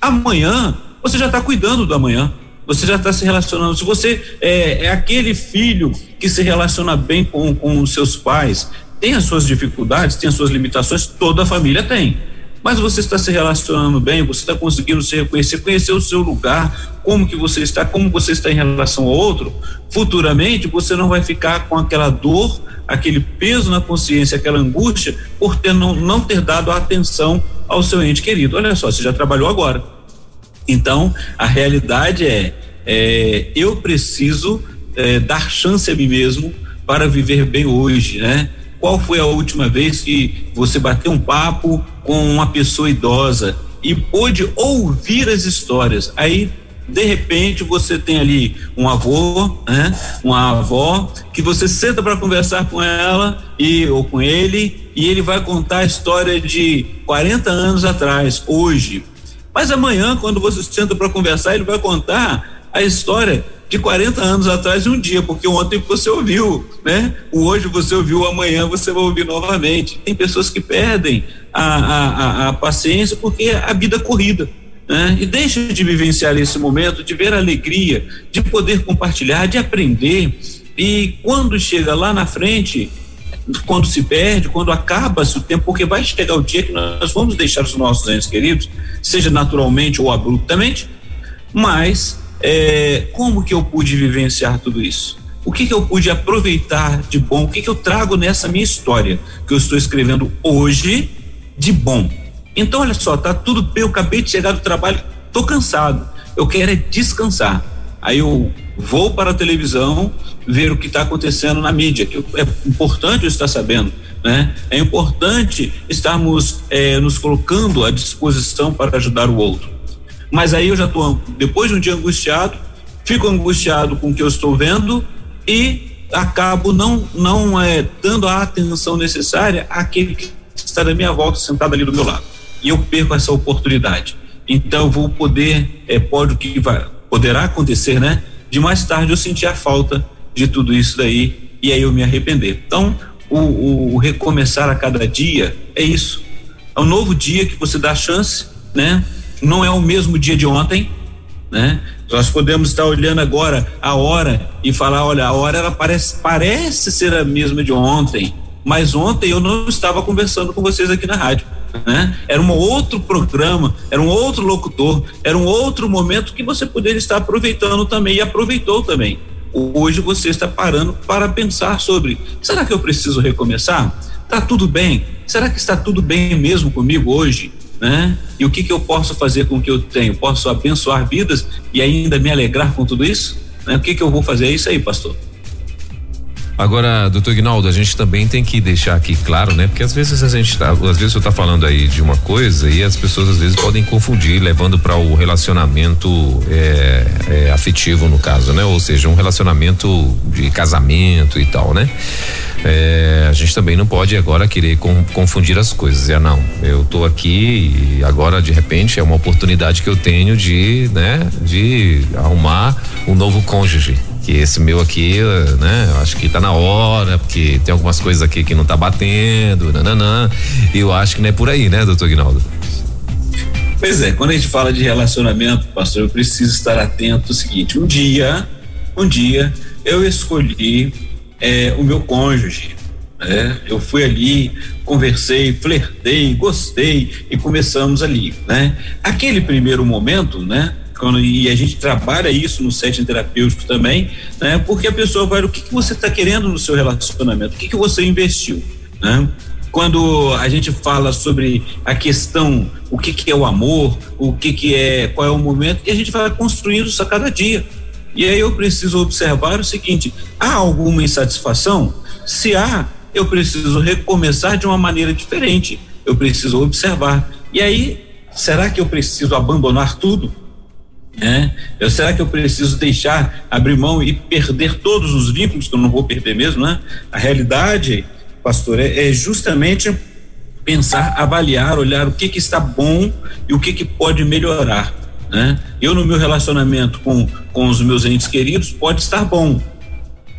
Speaker 2: Amanhã, você já está cuidando do amanhã. Você já está se relacionando. Se você é, é, aquele filho que se relaciona bem com, com os seus pais, tem as suas dificuldades, tem as suas limitações, toda a família tem mas você está se relacionando bem, você está conseguindo se reconhecer, conhecer o seu lugar, como que você está, como você está em relação ao outro, futuramente você não vai ficar com aquela dor, aquele peso na consciência, aquela angústia por ter não, não ter dado atenção ao seu ente querido. Olha só, você já trabalhou agora. Então, a realidade é, é eu preciso é, dar chance a mim mesmo para viver bem hoje, né? Qual foi a última vez que você bateu um papo com uma pessoa idosa e pôde ouvir as histórias? Aí, de repente, você tem ali um avô, né? Uma avó que você senta para conversar com ela e ou com ele e ele vai contar a história de 40 anos atrás, hoje. Mas amanhã, quando você senta para conversar, ele vai contar a história de 40 anos atrás um dia, porque ontem você ouviu, né? O hoje você ouviu, amanhã você vai ouvir novamente. Tem pessoas que perdem a, a, a, a paciência porque a vida é corrida. Né? E deixa de vivenciar esse momento, de ver a alegria, de poder compartilhar, de aprender. E quando chega lá na frente, quando se perde, quando acaba-se o tempo, porque vai chegar o dia que nós vamos deixar os nossos entes queridos, seja naturalmente ou abruptamente, mas é, como que eu pude vivenciar tudo isso? O que, que eu pude aproveitar de bom? O que, que eu trago nessa minha história que eu estou escrevendo hoje de bom? Então, olha só, tá tudo bem. Eu acabei de chegar do trabalho, tô cansado. Eu quero é descansar. Aí eu vou para a televisão ver o que está acontecendo na mídia, que é importante eu estar sabendo. Né? É importante estarmos é, nos colocando à disposição para ajudar o outro. Mas aí eu já estou, depois de um dia angustiado, fico angustiado com o que eu estou vendo e acabo não, não é, dando a atenção necessária àquele que está da minha volta, sentado ali do meu lado. E eu perco essa oportunidade. Então vou poder, é, pode o que vai, poderá acontecer, né? De mais tarde eu sentir a falta de tudo isso daí e aí eu me arrepender. Então, o, o, o recomeçar a cada dia é isso. É um novo dia que você dá chance, né? não é o mesmo dia de ontem, né? Nós podemos estar olhando agora a hora e falar, olha, a hora ela parece, parece ser a mesma de ontem, mas ontem eu não estava conversando com vocês aqui na rádio, né? Era um outro programa, era um outro locutor, era um outro momento que você poderia estar aproveitando também e aproveitou também. Hoje você está parando para pensar sobre, será que eu preciso recomeçar? Tá tudo bem? Será que está tudo bem mesmo comigo hoje? né? E o que, que eu posso fazer com o que eu tenho? Posso abençoar vidas e ainda me alegrar com tudo isso? Né? O que, que eu vou fazer? É isso aí, pastor.
Speaker 3: Agora, doutor Ignaldo, a gente também tem que deixar aqui claro, né? Porque às vezes a gente tá, às vezes você tá falando aí de uma coisa e as pessoas às vezes podem confundir, levando para o relacionamento é, é, afetivo no caso, né? Ou seja, um relacionamento de casamento e tal, né? É, a gente também não pode agora querer com, confundir as coisas. É, não, eu tô aqui e agora de repente é uma oportunidade que eu tenho de, né, de arrumar um novo cônjuge que esse meu aqui, né, acho que tá na hora, porque tem algumas coisas aqui que não tá batendo, nananã, e eu acho que não é por aí, né, doutor Guinaldo?
Speaker 2: Pois é, quando a gente fala de relacionamento, pastor, eu preciso estar atento ao seguinte, um dia, um dia, eu escolhi é, o meu cônjuge, né? Eu fui ali, conversei, flertei, gostei e começamos ali, né? Aquele primeiro momento, né? Quando, e a gente trabalha isso no setting terapêutico também, né? Porque a pessoa vai, o que, que você está querendo no seu relacionamento? O que, que você investiu, né? Quando a gente fala sobre a questão, o que, que é o amor, o que, que é, qual é o momento, e a gente vai construindo isso a cada dia. E aí eu preciso observar o seguinte: há alguma insatisfação? Se há, eu preciso recomeçar de uma maneira diferente. Eu preciso observar. E aí, será que eu preciso abandonar tudo? É, eu, será que eu preciso deixar, abrir mão e perder todos os vínculos que eu não vou perder mesmo, né? A realidade, pastor, é, é justamente pensar, avaliar, olhar o que que está bom e o que que pode melhorar, né? Eu no meu relacionamento com com os meus entes queridos pode estar bom,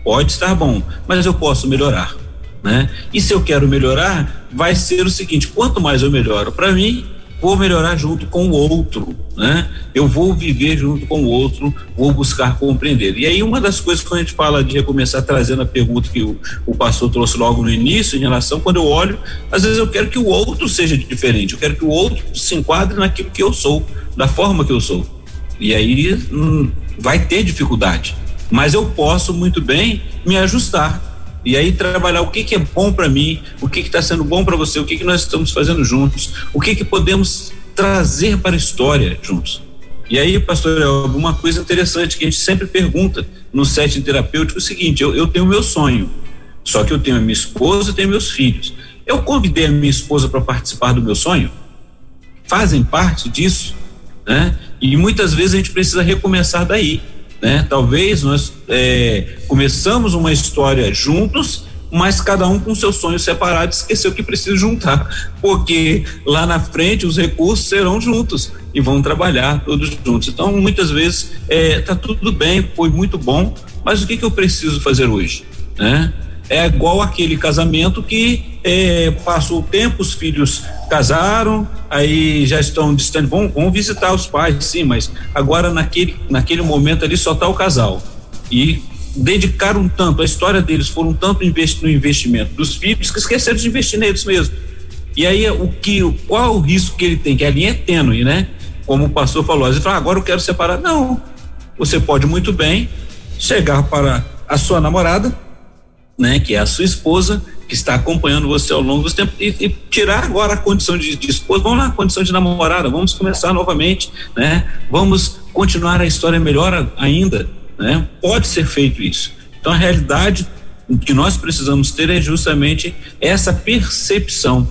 Speaker 2: pode estar bom, mas eu posso melhorar, né? E se eu quero melhorar, vai ser o seguinte: quanto mais eu melhoro para mim, vou melhorar junto com o outro, né? Eu vou viver junto com o outro, vou buscar compreender. E aí uma das coisas que a gente fala de recomeçar trazendo a pergunta que o, o pastor trouxe logo no início, em relação quando eu olho, às vezes eu quero que o outro seja diferente, eu quero que o outro se enquadre naquilo que eu sou, da forma que eu sou. E aí hum, vai ter dificuldade, mas eu posso muito bem me ajustar e aí trabalhar o que, que é bom para mim, o que está sendo bom para você, o que, que nós estamos fazendo juntos, o que, que podemos trazer para a história juntos. E aí, pastor, uma coisa interessante que a gente sempre pergunta no setting terapêutico é o seguinte: eu, eu tenho meu sonho, só que eu tenho a minha esposa e tenho meus filhos. Eu convidei a minha esposa para participar do meu sonho? Fazem parte disso, né? E muitas vezes a gente precisa recomeçar daí né? Talvez nós é, começamos uma história juntos, mas cada um com seu sonho separado esqueceu que precisa juntar, porque lá na frente os recursos serão juntos e vão trabalhar todos juntos. Então, muitas vezes é, tá tudo bem, foi muito bom, mas o que, que eu preciso fazer hoje, né? É igual aquele casamento que é, passou o tempo, os filhos casaram, aí já estão distantes, vão, vão visitar os pais, sim, mas agora naquele, naquele momento ali só está o casal. E dedicaram tanto, a história deles foram tanto investi no investimento dos filhos que esqueceram de investir neles mesmo. E aí o que, qual o risco que ele tem? Que a linha é tênue, né? Como o pastor falou, às vezes fala, ah, agora eu quero separar. Não, você pode muito bem chegar para a sua namorada, né, que é a sua esposa, que está acompanhando você ao longo do tempo e, e tirar agora a condição de, de, esposa, vamos lá, a condição de namorada, vamos começar novamente, né? Vamos continuar a história melhor ainda, né? Pode ser feito isso. Então a realidade que nós precisamos ter é justamente essa percepção.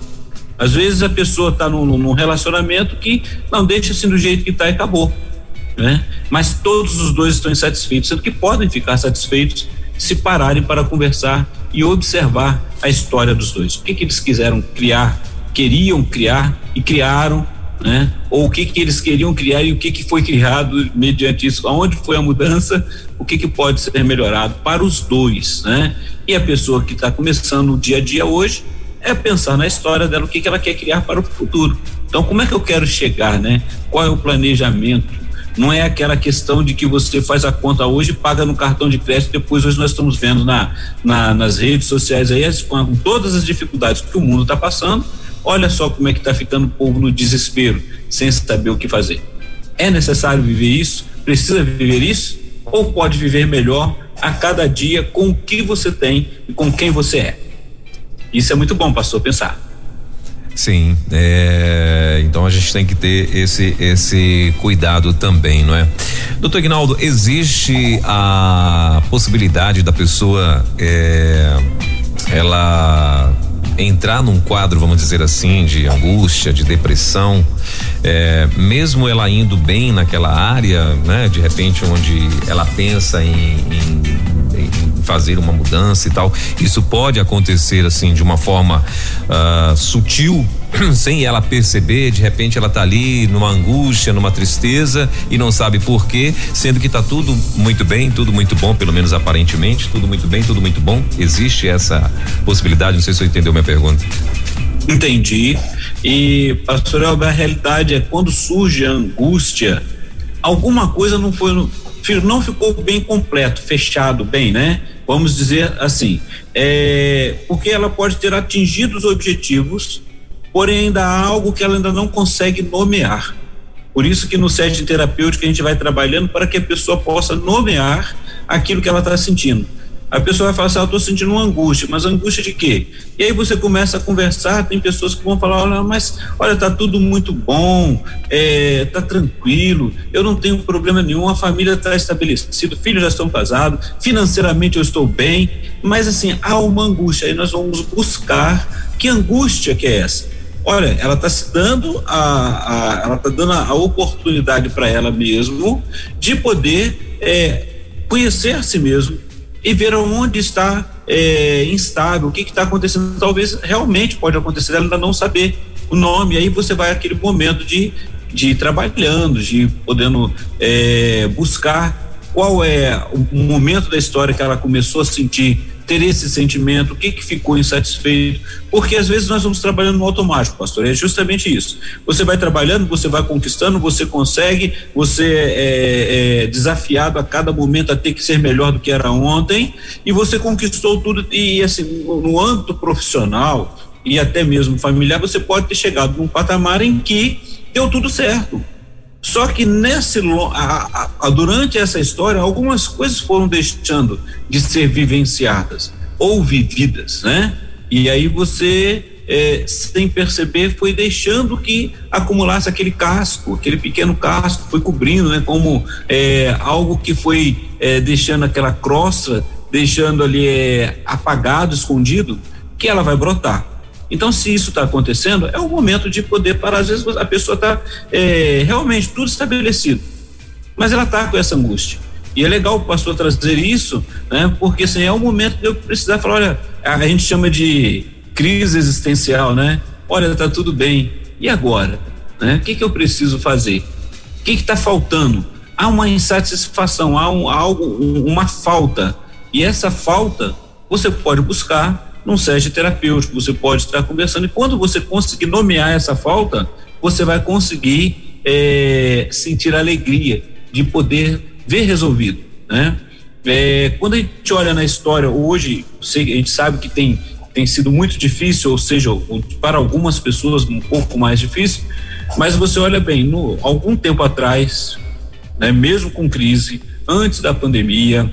Speaker 2: Às vezes a pessoa está num, num, relacionamento que não deixa assim do jeito que está e acabou, né? Mas todos os dois estão insatisfeitos, sendo que podem ficar satisfeitos se pararem para conversar e observar a história dos dois. O que, que eles quiseram criar, queriam criar e criaram, né? Ou o que, que eles queriam criar e o que, que foi criado mediante isso, aonde foi a mudança, o que, que pode ser melhorado para os dois, né? E a pessoa que está começando o dia a dia hoje é pensar na história dela, o que, que ela quer criar para o futuro. Então, como é que eu quero chegar, né? Qual é o planejamento? Não é aquela questão de que você faz a conta hoje, paga no cartão de crédito, depois hoje nós estamos vendo na, na nas redes sociais aí, com todas as dificuldades que o mundo está passando, olha só como é que está ficando o povo no desespero, sem saber o que fazer. É necessário viver isso? Precisa viver isso? Ou pode viver melhor a cada dia com o que você tem e com quem você é? Isso é muito bom, pastor, pensar.
Speaker 3: Sim, é, então a gente tem que ter esse esse cuidado também, não é? Doutor Ignaldo, existe a possibilidade da pessoa é, ela entrar num quadro, vamos dizer assim, de angústia, de depressão, é, mesmo ela indo bem naquela área, né? De repente onde ela pensa em, em, em fazer uma mudança e tal, isso pode acontecer assim de uma forma uh, sutil sem ela perceber, de repente ela tá ali numa angústia, numa tristeza e não sabe por quê, sendo que tá tudo muito bem, tudo muito bom, pelo menos aparentemente, tudo muito bem, tudo muito bom. Existe essa possibilidade, não sei se você entendeu minha pergunta.
Speaker 2: Entendi. E, pastor Elber, a realidade é quando surge a angústia, alguma coisa não foi, não ficou bem completo, fechado bem, né? Vamos dizer assim, é, porque ela pode ter atingido os objetivos, porém ainda há algo que ela ainda não consegue nomear. Por isso que no setting terapêutico a gente vai trabalhando para que a pessoa possa nomear aquilo que ela está sentindo. A pessoa vai falar assim, ah, eu estou sentindo uma angústia, mas angústia de quê? E aí você começa a conversar, tem pessoas que vão falar, olha, mas olha, tá tudo muito bom, é, tá tranquilo, eu não tenho problema nenhum, a família está estabelecida, filhos já estão casados, financeiramente eu estou bem, mas assim, há uma angústia, aí nós vamos buscar que angústia que é essa? Olha, ela está se dando a, a ela está dando a, oportunidade para ela mesmo de poder é, conhecer a si mesmo e ver onde está é, instável, o que está acontecendo. Talvez realmente pode acontecer ela ainda não saber o nome. Aí você vai aquele momento de de ir trabalhando, de podendo é, buscar qual é o momento da história que ela começou a sentir ter esse sentimento, o que que ficou insatisfeito, porque às vezes nós vamos trabalhando no automático, pastor, é justamente isso. Você vai trabalhando, você vai conquistando, você consegue, você é, é desafiado a cada momento a ter que ser melhor do que era ontem, e você conquistou tudo, e assim, no âmbito profissional e até mesmo familiar, você pode ter chegado num patamar em que deu tudo certo só que nesse a, a, durante essa história algumas coisas foram deixando de ser vivenciadas ou vividas, né? E aí você é, sem perceber foi deixando que acumulasse aquele casco, aquele pequeno casco, foi cobrindo, né? Como é, algo que foi é, deixando aquela crosta, deixando ali é, apagado, escondido, que ela vai brotar. Então, se isso está acontecendo, é o momento de poder parar. Às vezes a pessoa está é, realmente tudo estabelecido, mas ela está com essa angústia. E é legal o pastor trazer isso, né? Porque assim, é o momento de eu precisar falar, olha, a gente chama de crise existencial, né? Olha, está tudo bem. E agora? Né? O que, que eu preciso fazer? O que está faltando? Há uma insatisfação, há um, algo, um, uma falta. E essa falta você pode buscar num SESC terapêutico, você pode estar conversando, e quando você conseguir nomear essa falta, você vai conseguir é, sentir a alegria de poder ver resolvido, né? É, quando a gente olha na história hoje, a gente sabe que tem, tem sido muito difícil, ou seja, para algumas pessoas um pouco mais difícil, mas você olha bem, no, algum tempo atrás, né, mesmo com crise, antes da pandemia,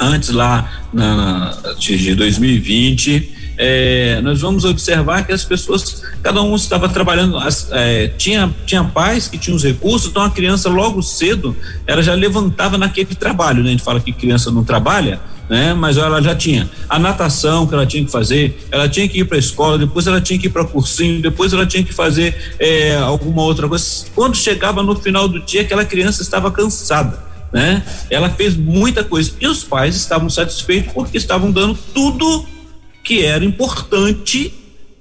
Speaker 2: antes lá na, de 2020, é, nós vamos observar que as pessoas, cada um estava trabalhando, as, é, tinha, tinha pais que tinham os recursos, então a criança logo cedo, ela já levantava naquele trabalho, né? A gente fala que criança não trabalha, né? Mas ela já tinha a natação que ela tinha que fazer, ela tinha que ir para a escola, depois ela tinha que ir para cursinho, depois ela tinha que fazer é, alguma outra coisa. Quando chegava no final do dia, aquela criança estava cansada né? Ela fez muita coisa e os pais estavam satisfeitos porque estavam dando tudo que era importante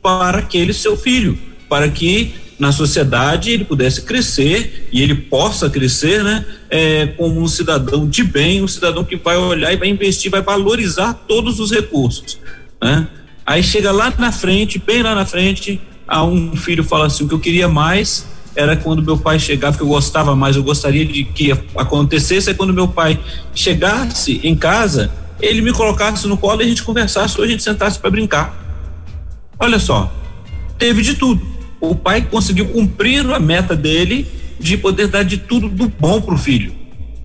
Speaker 2: para aquele seu filho, para que na sociedade ele pudesse crescer e ele possa crescer, né? É, como um cidadão de bem, um cidadão que vai olhar e vai investir, vai valorizar todos os recursos, né? Aí chega lá na frente, bem lá na frente, a um filho fala assim, o que eu queria mais era quando meu pai chegava, que eu gostava mais, eu gostaria de que acontecesse, é quando meu pai chegasse em casa, ele me colocasse no colo e a gente conversasse, ou a gente sentasse para brincar. Olha só, teve de tudo. O pai conseguiu cumprir a meta dele de poder dar de tudo do bom para o filho.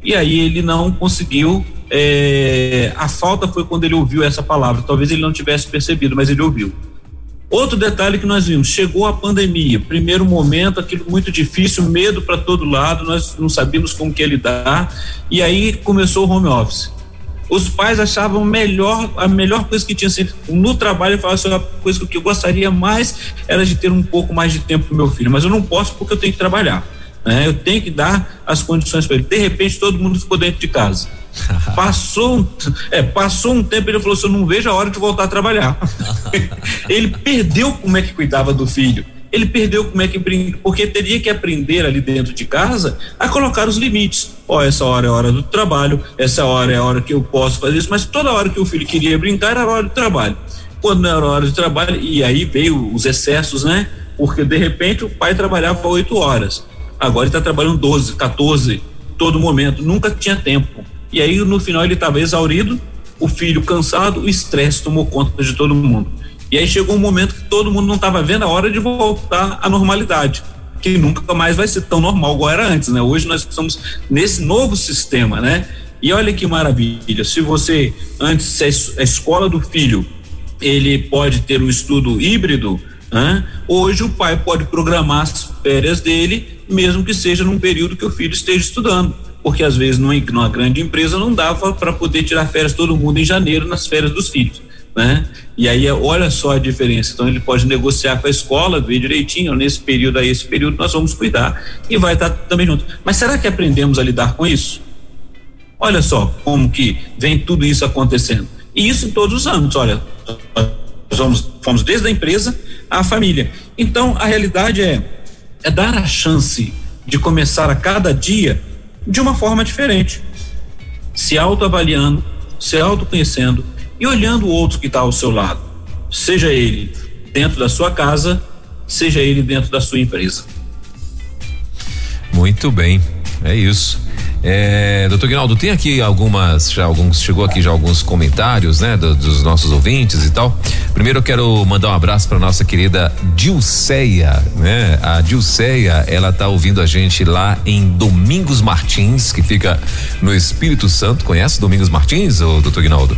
Speaker 2: E aí ele não conseguiu. É, a falta foi quando ele ouviu essa palavra. Talvez ele não tivesse percebido, mas ele ouviu. Outro detalhe que nós vimos, chegou a pandemia, primeiro momento, aquilo muito difícil, medo para todo lado, nós não sabíamos como que lidar, e aí começou o home office. Os pais achavam melhor, a melhor coisa que tinha sido no trabalho, falavam assim, a coisa que eu gostaria mais era de ter um pouco mais de tempo para meu filho, mas eu não posso porque eu tenho que trabalhar. Né? Eu tenho que dar as condições para ele. De repente, todo mundo ficou dentro de casa. passou, é, passou um tempo ele falou assim: eu não vejo a hora de voltar a trabalhar. ele perdeu como é que cuidava do filho. Ele perdeu como é que porque teria que aprender ali dentro de casa a colocar os limites. Ó, oh, essa hora é a hora do trabalho, essa hora é a hora que eu posso fazer isso, mas toda hora que o filho queria brincar era a hora do trabalho. Quando não era hora de trabalho, e aí veio os excessos, né? Porque de repente o pai trabalhava oito horas Agora ele está trabalhando 12, 14, todo momento, nunca tinha tempo. E aí no final ele estava exaurido, o filho cansado, o estresse tomou conta de todo mundo. E aí chegou um momento que todo mundo não estava vendo a hora de voltar à normalidade, que nunca mais vai ser tão normal igual era antes, né? Hoje nós estamos nesse novo sistema, né? E olha que maravilha, se você antes a escola do filho ele pode ter um estudo híbrido, né? Hoje o pai pode programar as férias dele, mesmo que seja num período que o filho esteja estudando, porque às vezes numa, numa grande empresa não dava para poder tirar férias todo mundo em janeiro nas férias dos filhos. Né? E aí olha só a diferença. Então ele pode negociar com a escola, ver direitinho, nesse período a esse período nós vamos cuidar e vai estar também junto. Mas será que aprendemos a lidar com isso? Olha só como que vem tudo isso acontecendo. E isso em todos os âmbitos, olha, nós vamos, fomos desde a empresa à família. Então, a realidade é, é dar a chance de começar a cada dia de uma forma diferente. se autoavaliando, se autoconhecendo e olhando o outro que está ao seu lado, seja ele dentro da sua casa, seja ele dentro da sua empresa.
Speaker 3: Muito bem, é isso. É, doutor Guinaldo, tem aqui algumas, já alguns, chegou aqui já alguns comentários, né, do, dos nossos ouvintes e tal. Primeiro eu quero mandar um abraço para nossa querida Dilceia, né? A Dilceia, ela tá ouvindo a gente lá em Domingos Martins, que fica no Espírito Santo. Conhece Domingos Martins, ou doutor Guinaldo?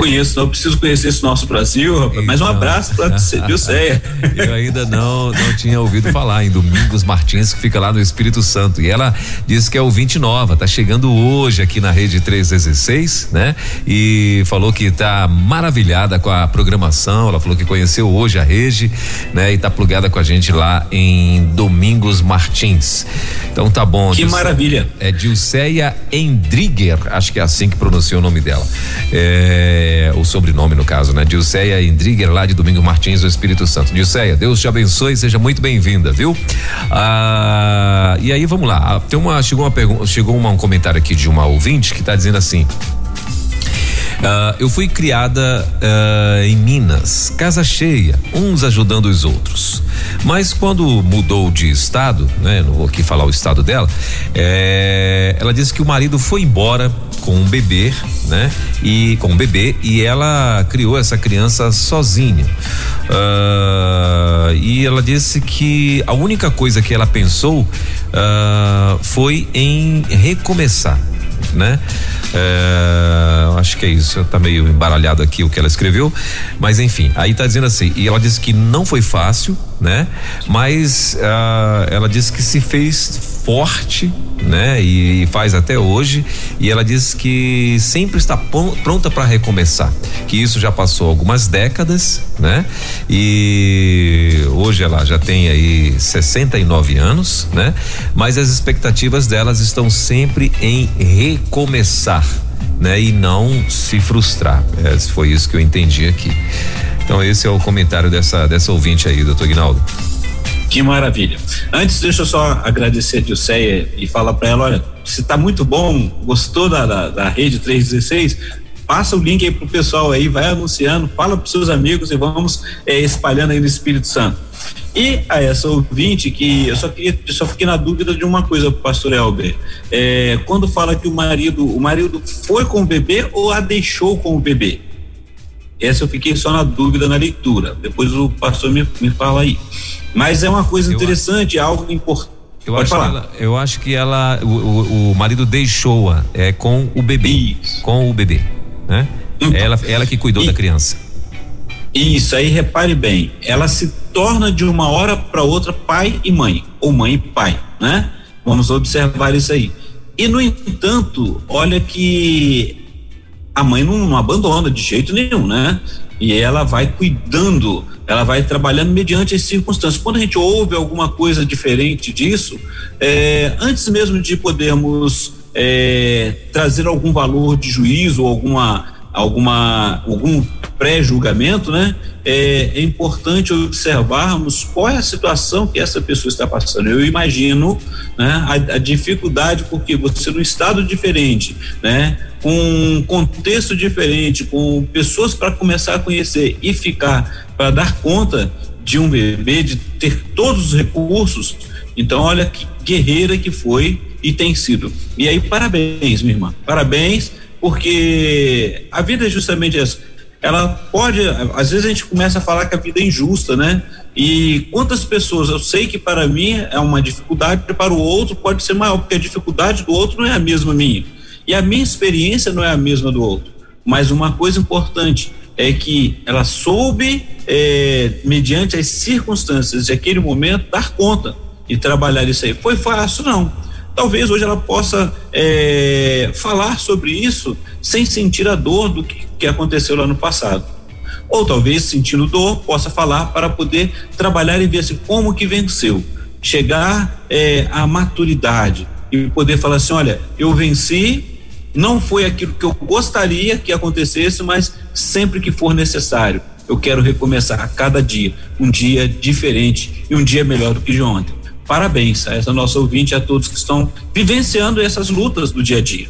Speaker 2: Conheço, não preciso conhecer esse nosso Brasil, rapaz. Então, Mas um então. abraço você, Dilceia.
Speaker 3: Eu ainda não não tinha ouvido falar em Domingos Martins, que fica lá no Espírito Santo. E ela disse que é ouvinte nova, tá chegando hoje aqui na rede 316, né? E falou que tá maravilhada com a programação. Ela falou que conheceu hoje a rede, né? E tá plugada com a gente lá em Domingos Martins. Então tá bom.
Speaker 2: Que maravilha.
Speaker 3: É Dilceia Endriger, acho que é assim que pronuncia o nome dela. É é, o sobrenome no caso, né? Dilceia Indriger, lá de Domingo Martins, do Espírito Santo. Dilceia, Deus te abençoe, seja muito bem-vinda, viu? Ah, e aí vamos lá. Ah, tem uma chegou uma pergunta, chegou uma, um comentário aqui de uma ouvinte que está dizendo assim: Uh, eu fui criada uh, em Minas, casa cheia, uns ajudando os outros. Mas quando mudou de estado, né? Não vou aqui falar o estado dela, é, ela disse que o marido foi embora com um bebê, né? E com um bebê e ela criou essa criança sozinha. Uh, e ela disse que a única coisa que ela pensou foi em recomeçar né? É, acho que é isso, tá meio embaralhado aqui o que ela escreveu, mas enfim, aí tá dizendo assim, e ela disse que não foi fácil, né? Mas uh, ela disse que se fez forte, né? E, e, faz até hoje. E ela diz que sempre está pronta para recomeçar. Que isso já passou algumas décadas, né? E hoje ela já tem aí 69 anos, né? Mas as expectativas delas estão sempre em recomeçar, né? E não se frustrar. É, foi isso que eu entendi aqui. Então esse é o comentário dessa dessa ouvinte aí, doutor Guinaldo.
Speaker 2: Que maravilha. Antes, deixa eu só agradecer a Dilceia e falar para ela, olha, se tá muito bom, gostou da, da, da rede 316, passa o link aí pro pessoal aí, vai anunciando, fala pros seus amigos e vamos é, espalhando aí no Espírito Santo. E a essa ouvinte que eu só queria, só fiquei na dúvida de uma coisa, pastor Elber. É, quando fala que o marido, o marido foi com o bebê ou a deixou com o bebê? Essa eu fiquei só na dúvida na leitura. Depois o pastor me, me fala aí. Mas é uma coisa interessante, é algo importante.
Speaker 3: Eu acho, ela, eu acho, que ela, o, o, o marido deixou-a é, com o bebê. Isso. Com o bebê. Né? Então, ela, ela que cuidou e, da criança.
Speaker 2: Isso, aí repare bem, ela se torna de uma hora para outra pai e mãe, ou mãe e pai, né? Vamos observar isso aí. E no entanto, olha que a mãe não, não abandona de jeito nenhum, né? E ela vai cuidando, ela vai trabalhando mediante as circunstâncias. Quando a gente ouve alguma coisa diferente disso, é, antes mesmo de podermos é, trazer algum valor de juízo, alguma alguma algum pré-julgamento, né? É, é, importante observarmos qual é a situação que essa pessoa está passando. Eu imagino, né, a, a dificuldade porque você num estado diferente, né, com um contexto diferente, com pessoas para começar a conhecer e ficar para dar conta de um bebê, de ter todos os recursos. Então, olha que guerreira que foi e tem sido. E aí, parabéns, minha irmã. Parabéns porque a vida é justamente essa. Ela pode, às vezes a gente começa a falar que a vida é injusta, né? E quantas pessoas, eu sei que para mim é uma dificuldade, para o outro pode ser maior, porque a dificuldade do outro não é a mesma minha. E a minha experiência não é a mesma do outro. Mas uma coisa importante é que ela soube, é, mediante as circunstâncias de aquele momento, dar conta e trabalhar isso aí. Foi fácil? Não talvez hoje ela possa é, falar sobre isso sem sentir a dor do que, que aconteceu lá no passado. Ou talvez, sentindo dor, possa falar para poder trabalhar e ver se como que venceu. Chegar é, à maturidade e poder falar assim: olha, eu venci, não foi aquilo que eu gostaria que acontecesse, mas sempre que for necessário, eu quero recomeçar a cada dia, um dia diferente e um dia melhor do que de ontem parabéns a essa nossa ouvinte e a todos que estão vivenciando essas lutas do dia a dia.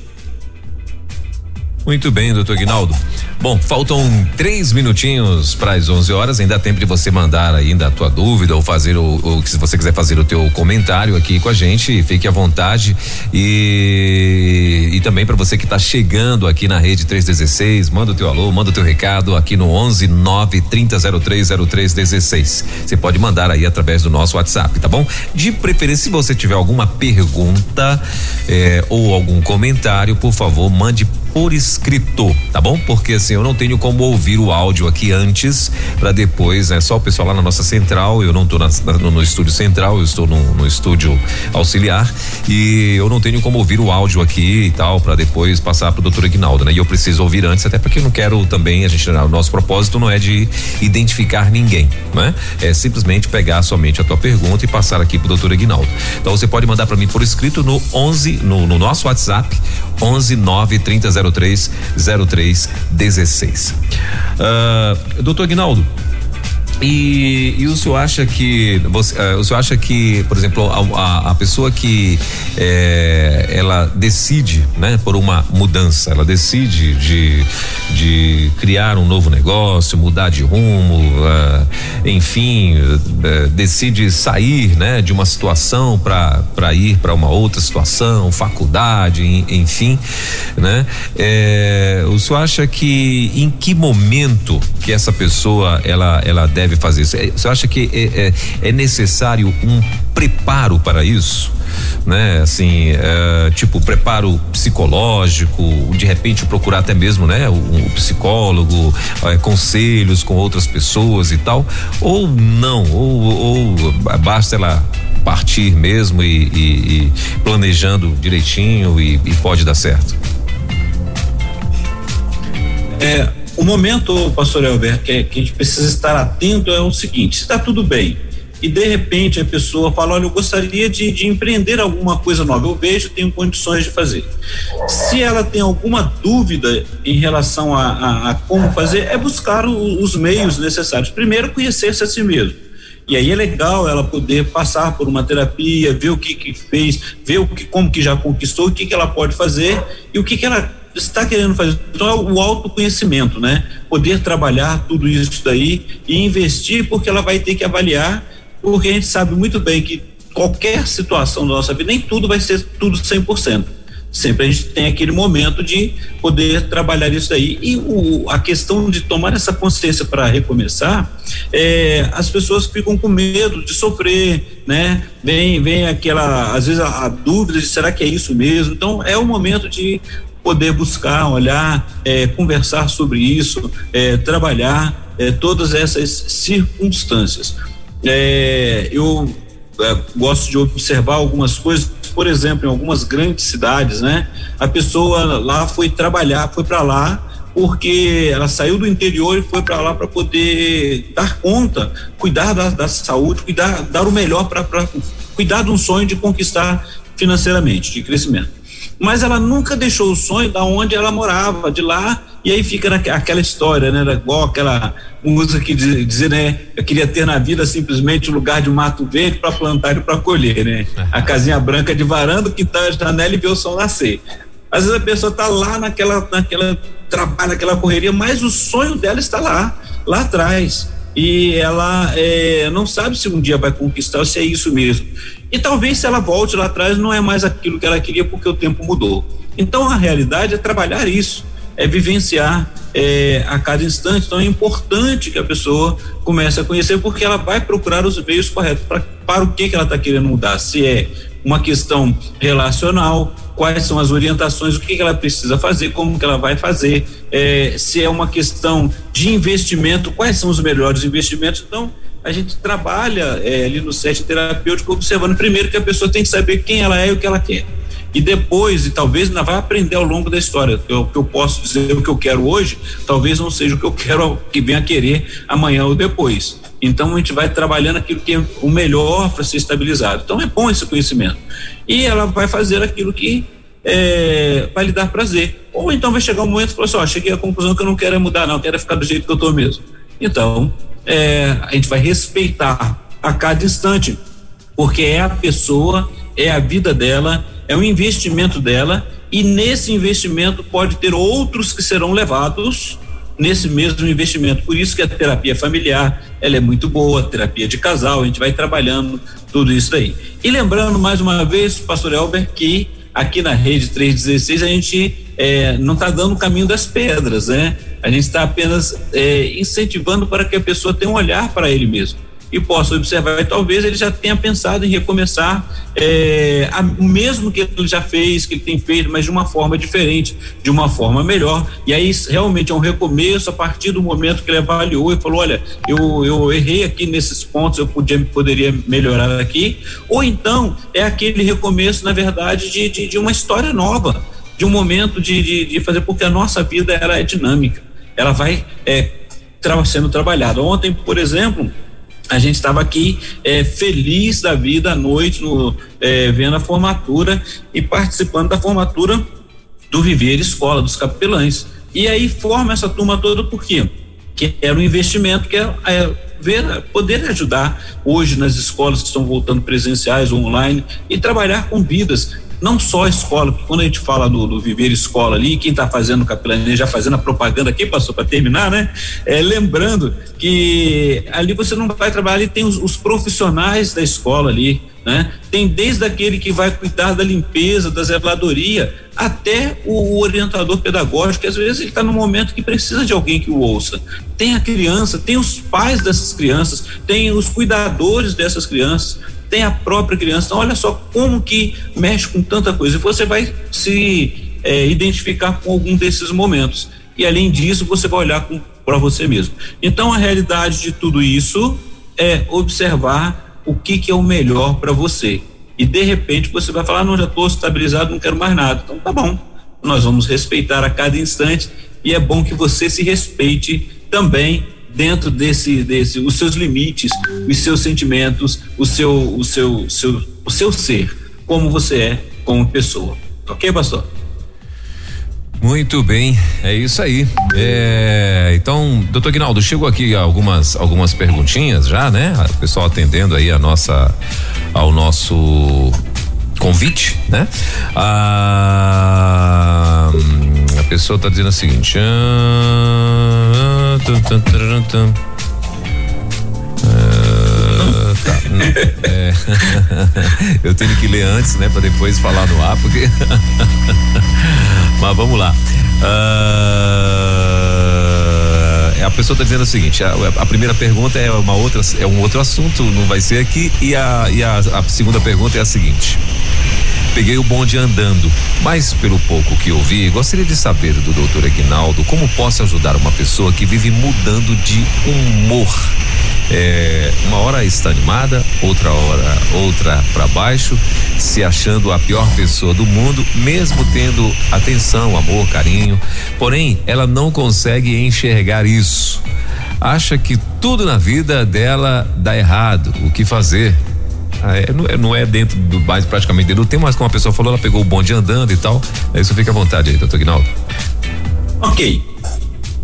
Speaker 3: Muito bem, doutor Guinaldo. Bom, faltam três minutinhos para as 11 horas. Ainda há tempo de você mandar ainda a tua dúvida ou fazer o, se você quiser fazer o teu comentário aqui com a gente, fique à vontade e e também para você que está chegando aqui na rede 316, manda o teu alô, manda o teu recado aqui no 11 9 30030316. Você pode mandar aí através do nosso WhatsApp, tá bom? De preferência, se você tiver alguma pergunta eh, ou algum comentário, por favor, mande por escrito, tá bom? Porque assim, eu não tenho como ouvir o áudio aqui antes para depois, é né? só o pessoal lá na nossa central, eu não estou no, no, estúdio central, eu estou no, no, estúdio auxiliar e eu não tenho como ouvir o áudio aqui e tal para depois passar pro doutor Ignaldo, né? E eu preciso ouvir antes, até porque eu não quero também, a gente, o nosso propósito não é de identificar ninguém, né? É simplesmente pegar somente a tua pergunta e passar aqui pro doutor Ignaldo. Então você pode mandar para mim por escrito no 11 no, no nosso WhatsApp 11 9 30 03 03 16. Uh, doutor Aguinaldo, e, e, o senhor acha que você, uh, o senhor acha que, por exemplo, a, a, a pessoa que é, ela decide, né, por uma mudança, ela decide de, de criar um novo negócio, mudar de rumo, uh, enfim, uh, decide sair, né, de uma situação para ir para uma outra situação, faculdade, enfim, né? O senhor acha que em que momento que essa pessoa ela ela deve deve fazer. É, você acha que é, é, é necessário um preparo para isso? né? Assim, é, tipo preparo psicológico, de repente procurar até mesmo, né? Um psicólogo, é, conselhos com outras pessoas e tal, ou não, ou, ou basta ela partir mesmo e, e, e planejando direitinho e, e pode dar certo.
Speaker 2: É, o momento, pastor Elber, que, que a gente precisa estar atento é o seguinte: se está tudo bem e de repente a pessoa fala, olha, eu gostaria de, de, empreender alguma coisa nova, eu vejo, tenho condições de fazer. Se ela tem alguma dúvida em relação a, a, a como fazer, é buscar o, os meios necessários. Primeiro, conhecer-se a si mesmo. E aí é legal ela poder passar por uma terapia, ver o que que fez, ver o que, como que já conquistou, o que que ela pode fazer e o que que ela está querendo fazer. Então é o autoconhecimento, né? Poder trabalhar tudo isso daí e investir, porque ela vai ter que avaliar, porque a gente sabe muito bem que qualquer situação da nossa vida, nem tudo vai ser tudo 100%. Sempre a gente tem aquele momento de poder trabalhar isso aí. E o, a questão de tomar essa consciência para recomeçar, é, as pessoas ficam com medo de sofrer, né? Vem, vem aquela, às vezes, a, a dúvida de será que é isso mesmo. Então, é o momento de poder buscar, olhar, é, conversar sobre isso, é, trabalhar é, todas essas circunstâncias. É, eu é, gosto de observar algumas coisas, por exemplo, em algumas grandes cidades, né? A pessoa lá foi trabalhar, foi para lá porque ela saiu do interior e foi para lá para poder dar conta, cuidar da, da saúde, cuidar, dar o melhor para cuidar de um sonho de conquistar financeiramente, de crescimento mas ela nunca deixou o sonho da onde ela morava, de lá, e aí fica aquela história, né? Igual aquela música que diz, diz, né? Eu queria ter na vida simplesmente um lugar de mato verde para plantar e para colher, né? A casinha branca de varanda, que tá a janela e ver o sol nascer. Às vezes a pessoa tá lá naquela, naquela trabalho, naquela correria, mas o sonho dela está lá, lá atrás. E ela é, não sabe se um dia vai conquistar ou se é isso mesmo. E talvez se ela volte lá atrás não é mais aquilo que ela queria porque o tempo mudou. Então a realidade é trabalhar isso, é vivenciar é, a cada instante. Então é importante que a pessoa comece a conhecer porque ela vai procurar os meios corretos pra, para o que, que ela está querendo mudar. Se é uma questão relacional, quais são as orientações, o que, que ela precisa fazer, como que ela vai fazer, é, se é uma questão de investimento, quais são os melhores investimentos. Então, a gente trabalha é, ali no set terapêutico observando primeiro que a pessoa tem que saber quem ela é e o que ela quer. E depois, e talvez ainda vai aprender ao longo da história. O que eu posso dizer, o que eu quero hoje, talvez não seja o que eu quero, que venha a querer amanhã ou depois. Então a gente vai trabalhando aquilo que é o melhor para ser estabilizado. Então é bom esse conhecimento. E ela vai fazer aquilo que é, vai lhe dar prazer. Ou então vai chegar um momento e falar assim: ó, cheguei à conclusão que eu não quero mudar, não, quero ficar do jeito que eu estou mesmo. Então, é, a gente vai respeitar a cada instante, porque é a pessoa, é a vida dela, é o investimento dela e nesse investimento pode ter outros que serão levados nesse mesmo investimento. Por isso que a terapia familiar, ela é muito boa, terapia de casal, a gente vai trabalhando tudo isso aí. E lembrando mais uma vez, pastor Elber, que aqui na rede 316 a gente é, não está dando o caminho das pedras, né? A gente está apenas é, incentivando para que a pessoa tenha um olhar para ele mesmo e possa observar. E talvez ele já tenha pensado em recomeçar é, a, o mesmo que ele já fez, que ele tem feito, mas de uma forma diferente, de uma forma melhor. E aí realmente é um recomeço a partir do momento que ele avaliou e falou: olha, eu, eu errei aqui nesses pontos, eu podia, poderia melhorar aqui. Ou então é aquele recomeço, na verdade, de, de, de uma história nova, de um momento de, de, de fazer, porque a nossa vida ela é dinâmica, ela vai é, sendo trabalhada. Ontem, por exemplo, a gente estava aqui é, feliz da vida à noite, no, é, vendo a formatura e participando da formatura do Viver Escola, dos capelães. E aí forma essa turma toda por quê? Que era um investimento que é, é ver, poder ajudar hoje nas escolas que estão voltando presenciais online e trabalhar com vidas não só a escola, porque quando a gente fala do, do viver escola ali, quem está fazendo capelania, já fazendo a propaganda aqui, passou para terminar, né? É, lembrando que ali você não vai trabalhar, ali tem os, os profissionais da escola ali, né? Tem desde aquele que vai cuidar da limpeza, da zeladoria, até o orientador pedagógico, que às vezes ele está no momento que precisa de alguém que o ouça. Tem a criança, tem os pais dessas crianças, tem os cuidadores dessas crianças tem a própria criança. Então, olha só como que mexe com tanta coisa. E você vai se é, identificar com algum desses momentos. E além disso, você vai olhar para você mesmo. Então, a realidade de tudo isso é observar o que, que é o melhor para você. E de repente você vai falar: não, já estou estabilizado, não quero mais nada. Então, tá bom. Nós vamos respeitar a cada instante. E é bom que você se respeite também dentro desse, desse os seus limites, os seus sentimentos, o seu, o seu, seu, o seu ser, como você é como pessoa. Ok, pastor?
Speaker 3: Muito bem, é isso aí. É, então, doutor Guinaldo, chegou aqui algumas algumas perguntinhas já, né? O pessoal atendendo aí a nossa ao nosso convite, né? A, a pessoa está dizendo o seguinte. Ah, Uh, tá, é, eu tenho que ler antes, né, para depois falar no ar, porque. Mas vamos lá. Uh, a pessoa está dizendo o seguinte: a, a, primeira pergunta é uma outra, é um outro assunto, não vai ser aqui, e a, e a, a segunda pergunta é a seguinte. Peguei o bonde andando, mas pelo pouco que ouvi, gostaria de saber do doutor Aguinaldo como posso ajudar uma pessoa que vive mudando de humor. É, uma hora está animada, outra hora outra para baixo, se achando a pior pessoa do mundo, mesmo tendo atenção, amor, carinho. Porém, ela não consegue enxergar isso. Acha que tudo na vida dela dá errado. O que fazer? Ah, é, não, é, não, é dentro do mais praticamente dentro do tempo, mas como a pessoa falou, ela pegou o bonde andando e tal. Aí você fica à vontade aí, doutor Guinaldo.
Speaker 2: Ok.